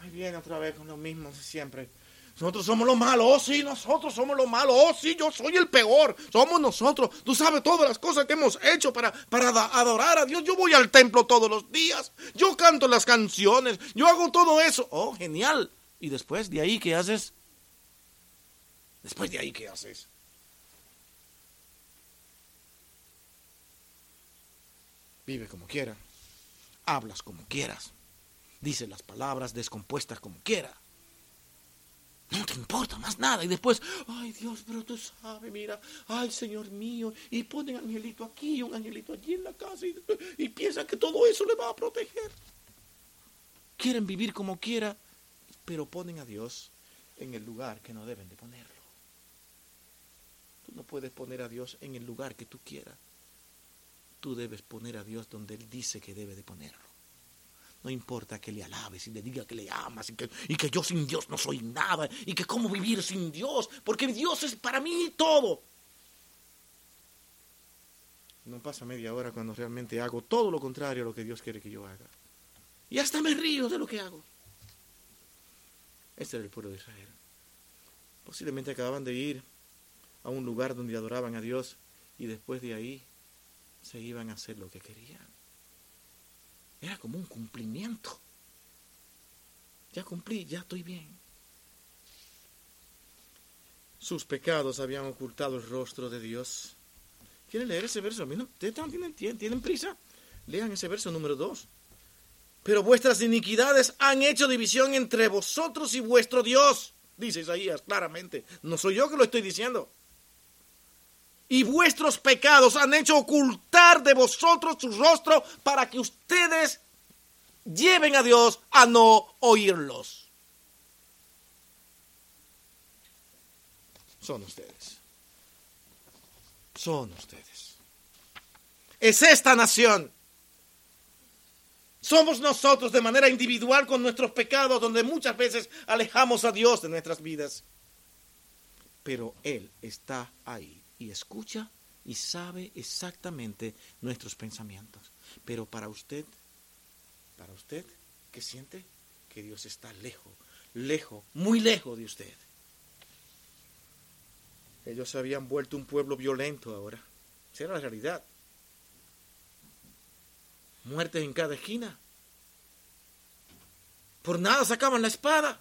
ahí viene otra vez con lo mismo siempre. Nosotros somos los malos, oh sí, nosotros somos los malos, oh sí, yo soy el peor, somos nosotros. Tú sabes todas las cosas que hemos hecho para, para adorar a Dios. Yo voy al templo todos los días, yo canto las canciones, yo hago todo eso. Oh, genial. ¿Y después de ahí qué haces? Después de ahí qué haces? Vive como quiera, hablas como quieras, dice las palabras descompuestas como quiera no te importa más nada. Y después, ay Dios, pero tú sabes, mira, ay Señor mío, y ponen angelito aquí y un angelito allí en la casa y, y piensan que todo eso le va a proteger. Quieren vivir como quiera, pero ponen a Dios en el lugar que no deben de ponerlo. Tú no puedes poner a Dios en el lugar que tú quieras. Tú debes poner a Dios donde Él dice que debe de ponerlo. No importa que le alabes y le diga que le amas y que, y que yo sin Dios no soy nada y que cómo vivir sin Dios, porque Dios es para mí todo. No pasa media hora cuando realmente hago todo lo contrario a lo que Dios quiere que yo haga. Y hasta me río de lo que hago. Este era el pueblo de Israel. Posiblemente acababan de ir a un lugar donde adoraban a Dios y después de ahí se iban a hacer lo que querían. Era como un cumplimiento. Ya cumplí, ya estoy bien. Sus pecados habían ocultado el rostro de Dios. ¿Quieren leer ese verso? ¿Ustedes tienen, tienen prisa? Lean ese verso número 2. Pero vuestras iniquidades han hecho división entre vosotros y vuestro Dios, dice Isaías claramente. No soy yo que lo estoy diciendo. Y vuestros pecados han hecho ocultar de vosotros su rostro para que ustedes lleven a Dios a no oírlos. Son ustedes. Son ustedes. Es esta nación. Somos nosotros de manera individual con nuestros pecados donde muchas veces alejamos a Dios de nuestras vidas. Pero Él está ahí y escucha y sabe exactamente nuestros pensamientos. Pero para usted, para usted, ¿qué siente? Que Dios está lejos, lejos, muy lejos de usted. Ellos se habían vuelto un pueblo violento ahora. Esa era la realidad. muertes en cada esquina. Por nada sacaban la espada.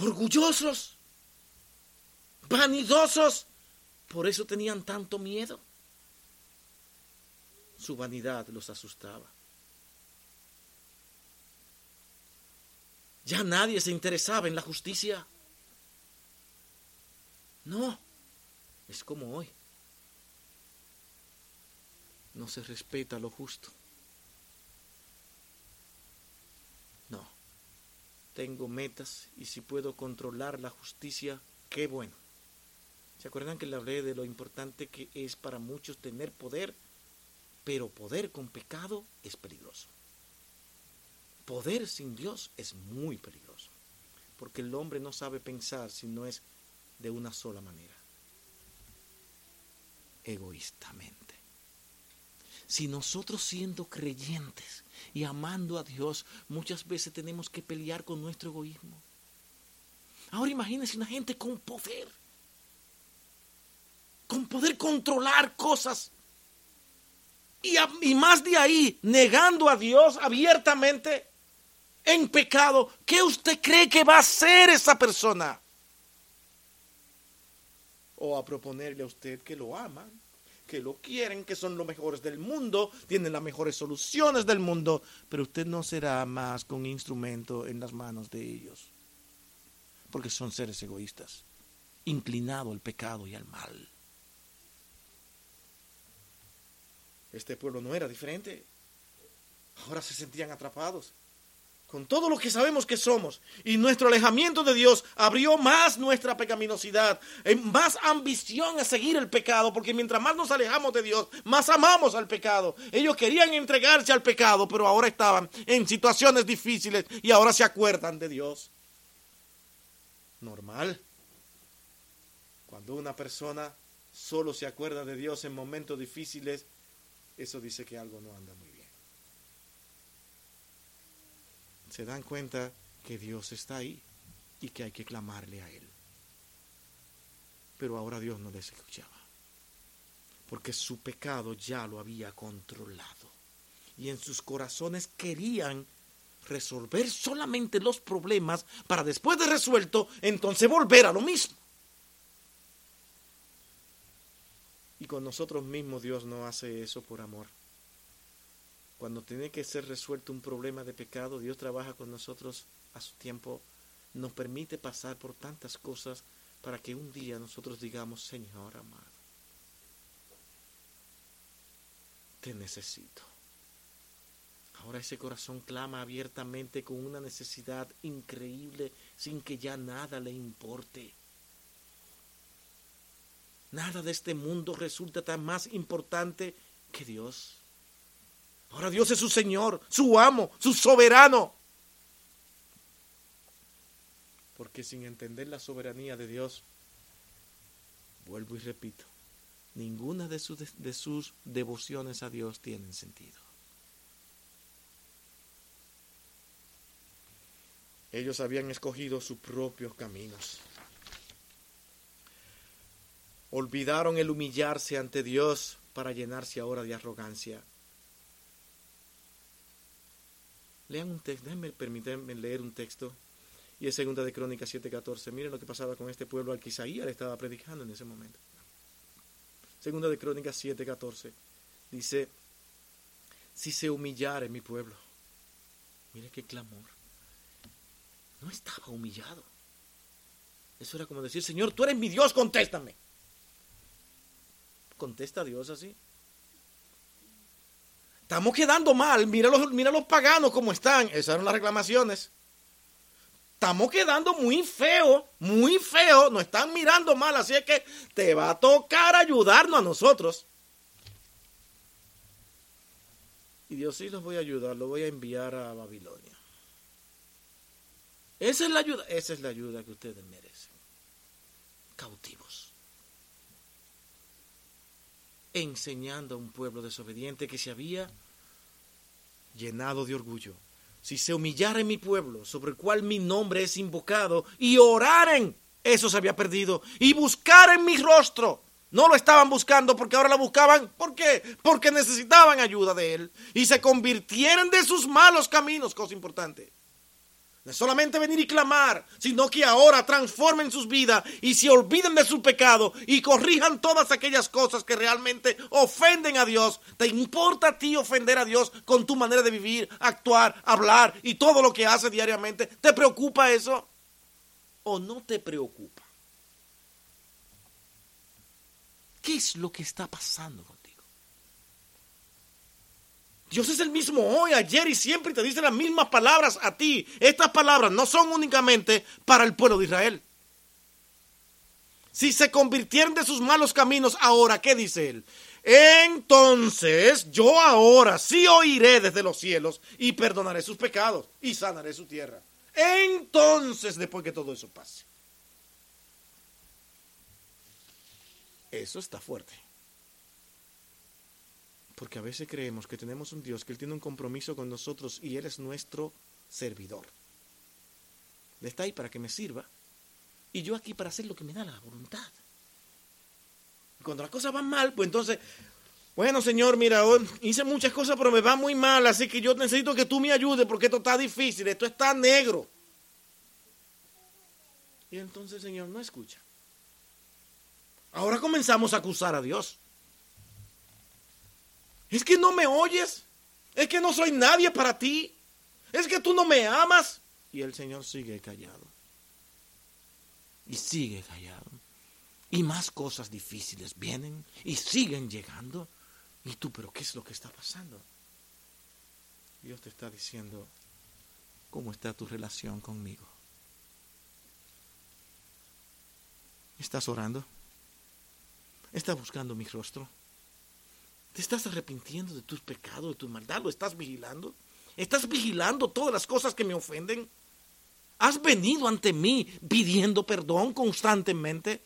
Orgullosos, vanidosos. Por eso tenían tanto miedo. Su vanidad los asustaba. Ya nadie se interesaba en la justicia. No, es como hoy. No se respeta lo justo. No, tengo metas y si puedo controlar la justicia, qué bueno. ¿Se acuerdan que le hablé de lo importante que es para muchos tener poder? Pero poder con pecado es peligroso. Poder sin Dios es muy peligroso, porque el hombre no sabe pensar si no es de una sola manera, egoístamente. Si nosotros siendo creyentes y amando a Dios, muchas veces tenemos que pelear con nuestro egoísmo. Ahora imagínense una gente con poder, con poder controlar cosas. Y, y más de ahí, negando a Dios abiertamente en pecado, ¿qué usted cree que va a hacer esa persona? O a proponerle a usted que lo aman, que lo quieren, que son los mejores del mundo, tienen las mejores soluciones del mundo, pero usted no será más con un instrumento en las manos de ellos, porque son seres egoístas, inclinados al pecado y al mal. Este pueblo no era diferente. Ahora se sentían atrapados con todo lo que sabemos que somos, y nuestro alejamiento de Dios abrió más nuestra pecaminosidad, más ambición a seguir el pecado, porque mientras más nos alejamos de Dios, más amamos al pecado. Ellos querían entregarse al pecado, pero ahora estaban en situaciones difíciles y ahora se acuerdan de Dios. Normal. Cuando una persona solo se acuerda de Dios en momentos difíciles, eso dice que algo no anda bien. Se dan cuenta que Dios está ahí y que hay que clamarle a Él. Pero ahora Dios no les escuchaba, porque su pecado ya lo había controlado. Y en sus corazones querían resolver solamente los problemas para después de resuelto, entonces volver a lo mismo. Y con nosotros mismos Dios no hace eso por amor. Cuando tiene que ser resuelto un problema de pecado, Dios trabaja con nosotros a su tiempo, nos permite pasar por tantas cosas para que un día nosotros digamos, Señor amado, te necesito. Ahora ese corazón clama abiertamente con una necesidad increíble sin que ya nada le importe. Nada de este mundo resulta tan más importante que Dios. Ahora Dios es su Señor, su amo, su soberano. Porque sin entender la soberanía de Dios, vuelvo y repito, ninguna de sus, de sus devociones a Dios tiene sentido. Ellos habían escogido sus propios caminos. Olvidaron el humillarse ante Dios para llenarse ahora de arrogancia. Lean un texto, déjenme permitirme leer un texto. Y es segunda de Crónicas 7:14. Miren lo que pasaba con este pueblo al que Isaías le estaba predicando en ese momento. Segunda de Crónicas 7:14. Dice, si se humillare mi pueblo. Mire qué clamor. No estaba humillado. Eso era como decir, Señor, tú eres mi Dios, contéstame. ¿Contesta Dios así? Estamos quedando mal. Mira los, mira los paganos cómo están. Esas eran las reclamaciones. Estamos quedando muy feo, muy feo. Nos están mirando mal. Así es que te va a tocar ayudarnos a nosotros. Y Dios sí los voy a ayudar. Lo voy a enviar a Babilonia. Esa es la ayuda. Esa es la ayuda que ustedes merecen. Cautivos enseñando a un pueblo desobediente que se había llenado de orgullo. Si se humillara en mi pueblo, sobre el cual mi nombre es invocado, y oraren, eso se había perdido, y buscaren mi rostro, No lo estaban buscando porque ahora lo buscaban. ¿Por qué? Porque necesitaban ayuda de Él. Y se convirtieron de sus malos caminos, cosa importante. No solamente venir y clamar, sino que ahora transformen sus vidas y se olviden de su pecado y corrijan todas aquellas cosas que realmente ofenden a Dios. ¿Te importa a ti ofender a Dios con tu manera de vivir, actuar, hablar y todo lo que haces diariamente? ¿Te preocupa eso? ¿O no te preocupa? ¿Qué es lo que está pasando? Dios es el mismo hoy, ayer y siempre y te dice las mismas palabras a ti. Estas palabras no son únicamente para el pueblo de Israel. Si se convirtieron de sus malos caminos, ahora, ¿qué dice él? Entonces yo ahora sí oiré desde los cielos y perdonaré sus pecados y sanaré su tierra. Entonces, después que todo eso pase. Eso está fuerte. Porque a veces creemos que tenemos un Dios, que Él tiene un compromiso con nosotros y Él es nuestro servidor. Él está ahí para que me sirva y yo aquí para hacer lo que me da la voluntad. Cuando las cosas van mal, pues entonces, bueno Señor, mira, hice muchas cosas pero me va muy mal, así que yo necesito que tú me ayudes porque esto está difícil, esto está negro. Y entonces Señor no escucha. Ahora comenzamos a acusar a Dios. Es que no me oyes. Es que no soy nadie para ti. Es que tú no me amas. Y el Señor sigue callado. Y sigue callado. Y más cosas difíciles vienen y siguen llegando. Y tú, pero ¿qué es lo que está pasando? Dios te está diciendo, ¿cómo está tu relación conmigo? ¿Estás orando? ¿Estás buscando mi rostro? ¿Te estás arrepintiendo de tus pecados, de tu maldad? ¿Lo estás vigilando? ¿Estás vigilando todas las cosas que me ofenden? ¿Has venido ante mí pidiendo perdón constantemente?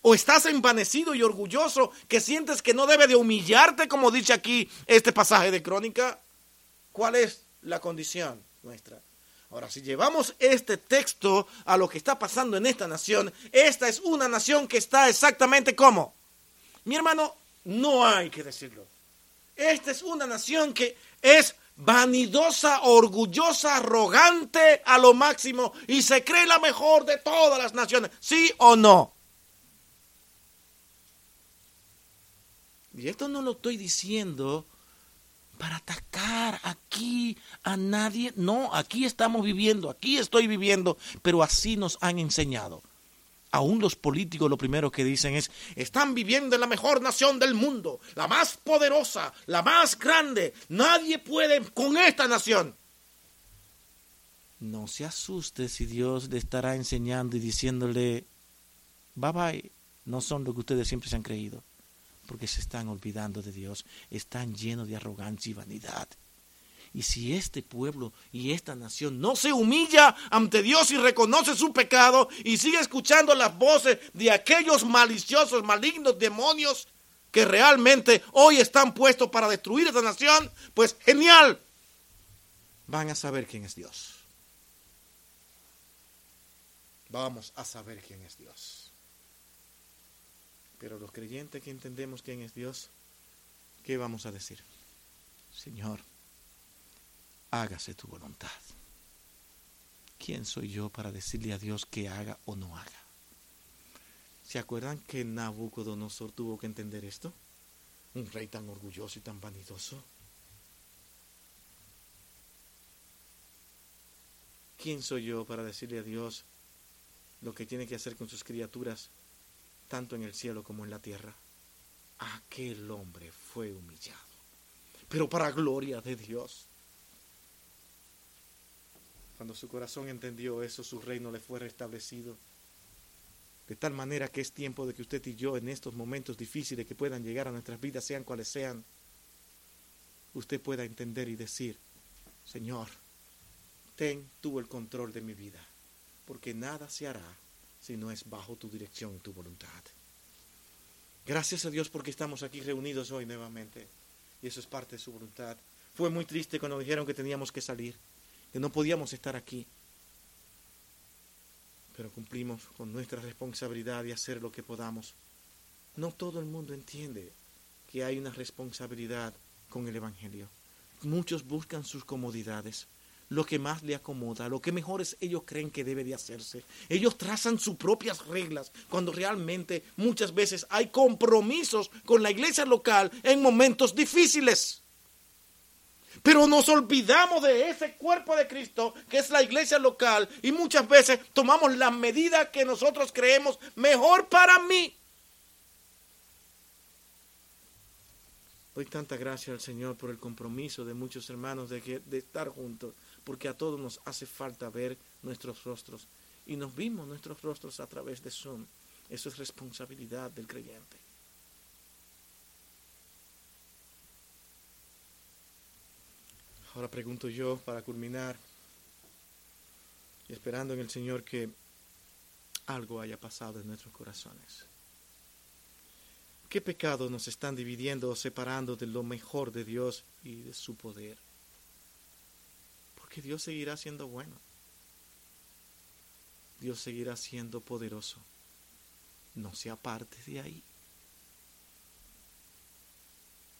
¿O estás envanecido y orgulloso que sientes que no debe de humillarte como dice aquí este pasaje de crónica? ¿Cuál es la condición nuestra? Ahora, si llevamos este texto a lo que está pasando en esta nación, esta es una nación que está exactamente como. Mi hermano, no hay que decirlo. Esta es una nación que es vanidosa, orgullosa, arrogante a lo máximo y se cree la mejor de todas las naciones. ¿Sí o no? Y esto no lo estoy diciendo para atacar aquí a nadie. No, aquí estamos viviendo, aquí estoy viviendo, pero así nos han enseñado. Aún los políticos lo primero que dicen es, están viviendo en la mejor nación del mundo, la más poderosa, la más grande. Nadie puede con esta nación. No se asuste si Dios le estará enseñando y diciéndole, bye bye, no son lo que ustedes siempre se han creído porque se están olvidando de Dios, están llenos de arrogancia y vanidad. Y si este pueblo y esta nación no se humilla ante Dios y reconoce su pecado y sigue escuchando las voces de aquellos maliciosos, malignos demonios que realmente hoy están puestos para destruir esta nación, pues genial, van a saber quién es Dios. Vamos a saber quién es Dios. Pero los creyentes que entendemos quién es Dios, ¿qué vamos a decir? Señor, hágase tu voluntad. ¿Quién soy yo para decirle a Dios que haga o no haga? ¿Se acuerdan que Nabucodonosor tuvo que entender esto? Un rey tan orgulloso y tan vanidoso. ¿Quién soy yo para decirle a Dios lo que tiene que hacer con sus criaturas tanto en el cielo como en la tierra. Aquel hombre fue humillado, pero para gloria de Dios. Cuando su corazón entendió eso, su reino le fue restablecido. De tal manera que es tiempo de que usted y yo en estos momentos difíciles que puedan llegar a nuestras vidas, sean cuales sean, usted pueda entender y decir, Señor, ten tú el control de mi vida, porque nada se hará si no es bajo tu dirección y tu voluntad. Gracias a Dios porque estamos aquí reunidos hoy nuevamente. Y eso es parte de su voluntad. Fue muy triste cuando dijeron que teníamos que salir, que no podíamos estar aquí. Pero cumplimos con nuestra responsabilidad de hacer lo que podamos no todo el mundo entiende que hay una responsabilidad con el Evangelio. Muchos buscan sus comodidades, lo que más le acomoda, lo que mejores ellos creen que debe de hacerse. Ellos trazan sus propias reglas cuando realmente muchas veces hay compromisos con la iglesia local en momentos difíciles. Pero nos olvidamos de ese cuerpo de Cristo que es la iglesia local y muchas veces tomamos la medida que nosotros creemos mejor para mí. Doy tanta gracia al Señor por el compromiso de muchos hermanos de, que, de estar juntos, porque a todos nos hace falta ver nuestros rostros. Y nos vimos nuestros rostros a través de Zoom. Eso es responsabilidad del creyente. Ahora pregunto yo para culminar, esperando en el Señor que algo haya pasado en nuestros corazones. ¿Qué pecados nos están dividiendo o separando de lo mejor de Dios y de su poder? Porque Dios seguirá siendo bueno. Dios seguirá siendo poderoso. No se aparte de ahí.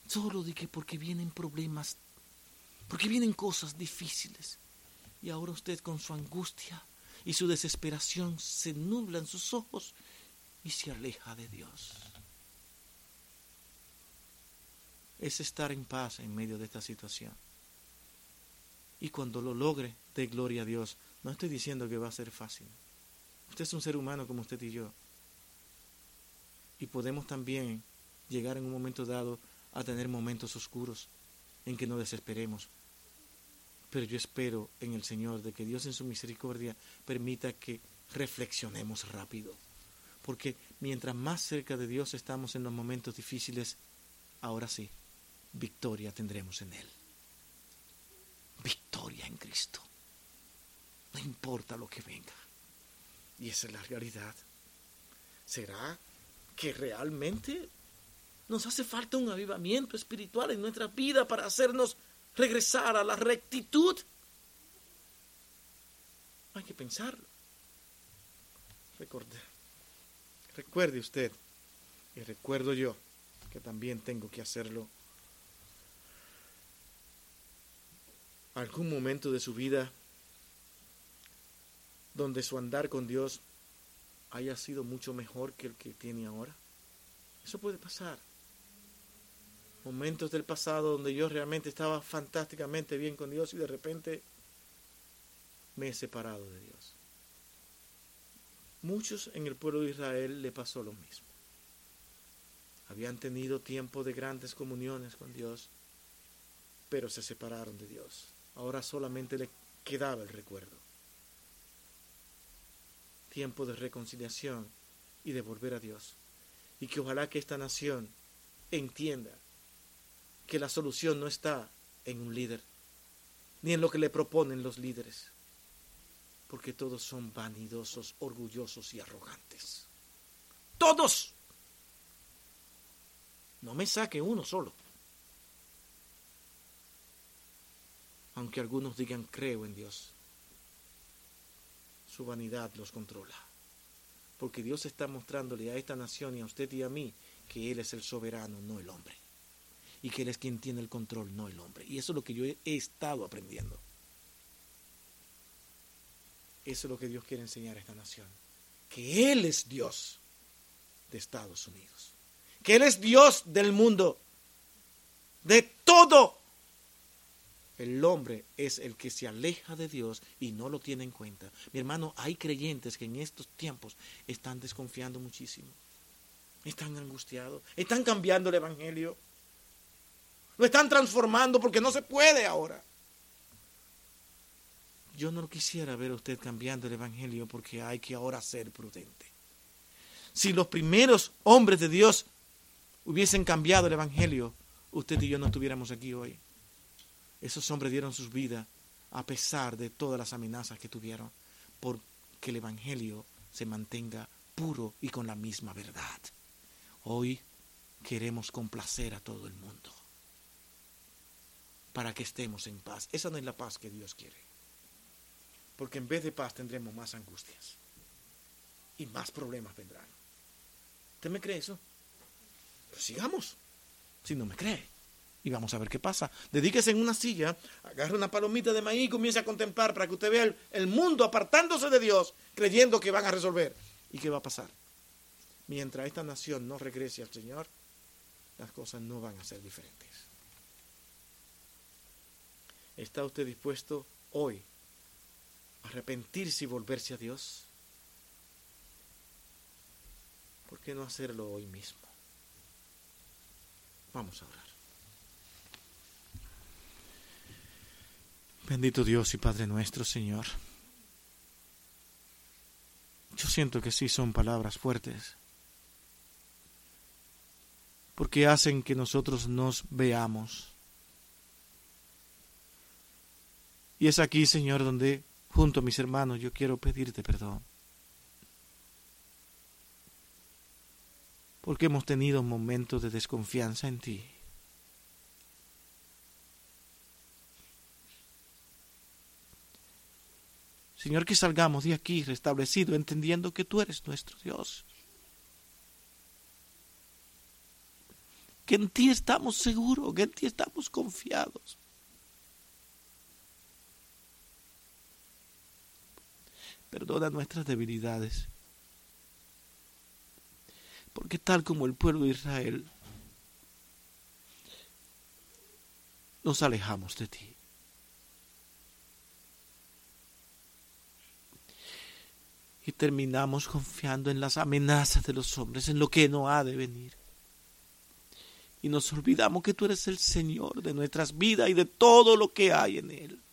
Solo de que porque vienen problemas porque vienen cosas difíciles. Y ahora usted con su angustia y su desesperación se nublan sus ojos y se aleja de Dios. Es estar en paz en medio de esta situación. Y cuando lo logre, de gloria a Dios. No estoy diciendo que va a ser fácil. Usted es un ser humano como usted y yo. Y podemos también llegar en un momento dado a tener momentos oscuros en que no desesperemos. Pero yo espero en el Señor de que Dios en su misericordia permita que reflexionemos rápido. Porque mientras más cerca de Dios estamos en los momentos difíciles, ahora sí, victoria tendremos en Él. Victoria en Cristo. No importa lo que venga. Y esa es la realidad. ¿Será que realmente nos hace falta un avivamiento espiritual en nuestra vida para hacernos regresar a la rectitud. Hay que pensarlo. Recorde, recuerde usted, y recuerdo yo, que también tengo que hacerlo. Algún momento de su vida donde su andar con Dios haya sido mucho mejor que el que tiene ahora. Eso puede pasar momentos del pasado donde yo realmente estaba fantásticamente bien con Dios y de repente me he separado de Dios. Muchos en el pueblo de Israel le pasó lo mismo. Habían tenido tiempo de grandes comuniones con Dios, pero se separaron de Dios. Ahora solamente le quedaba el recuerdo. Tiempo de reconciliación y de volver a Dios. Y que ojalá que esta nación entienda que la solución no está en un líder, ni en lo que le proponen los líderes, porque todos son vanidosos, orgullosos y arrogantes. Todos. No me saque uno solo. Aunque algunos digan creo en Dios, su vanidad los controla. Porque Dios está mostrándole a esta nación y a usted y a mí que Él es el soberano, no el hombre y que Él es quien tiene el control, no el hombre. Y eso es lo que yo he, estado aprendiendo. Eso es lo que Dios quiere enseñar a esta nación. Que Él es Dios de Estados Unidos. Que Él es Dios del mundo. De todo. El hombre es el que se aleja de Dios y no lo tiene en cuenta. Mi hermano, hay creyentes que en estos tiempos están desconfiando muchísimo. Están angustiados. Están cambiando el Evangelio. Lo están transformando porque no se puede ahora. Yo no quisiera ver a usted cambiando el Evangelio porque hay que ahora ser prudente. Si los primeros hombres de Dios hubiesen cambiado el Evangelio, usted y yo no estuviéramos aquí hoy. Esos hombres dieron sus vidas a pesar de todas las amenazas que tuvieron, porque el Evangelio se mantenga puro y con la misma verdad. Hoy queremos complacer a todo el mundo para que estemos en paz. Esa no es la paz que Dios quiere. Porque en vez de paz tendremos más angustias. Y más problemas vendrán. ¿Usted me cree eso? Pues sigamos, si no me cree. Y vamos a ver qué pasa. Dedíquese en una silla, agarre una palomita de maíz y comience a contemplar para que usted vea el, el mundo apartándose de Dios, creyendo que van a resolver. ¿Y qué va a pasar? Mientras esta nación no regrese al Señor, las cosas no van a ser diferentes. ¿Está usted dispuesto hoy a arrepentirse y volverse a Dios? ¿Por qué no hacerlo hoy mismo? Vamos a orar. Bendito Dios y Padre nuestro, Señor. Yo siento que sí son palabras fuertes, porque hacen que nosotros nos veamos. Y es aquí, Señor, donde, junto a mis hermanos, yo quiero pedirte perdón. Porque hemos tenido momentos de desconfianza en ti. Señor, que salgamos de aquí restablecido, entendiendo que tú eres nuestro Dios. Que en ti estamos seguros, que en ti estamos confiados. Perdona nuestras debilidades. Porque tal como el pueblo de Israel, nos alejamos de ti. y terminamos confiando en las amenazas de los hombres, en lo que no ha de venir. Y nos olvidamos que tú eres el Señor de nuestras vidas y de todo lo que hay en Él.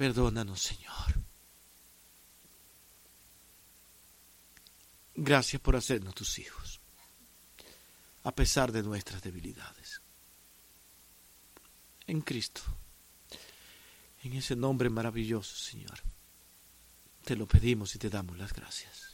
Perdónanos, Señor. Gracias por hacernos tus hijos, a pesar de nuestras debilidades. En Cristo. En ese nombre maravilloso, Señor, te lo pedimos y te damos las gracias.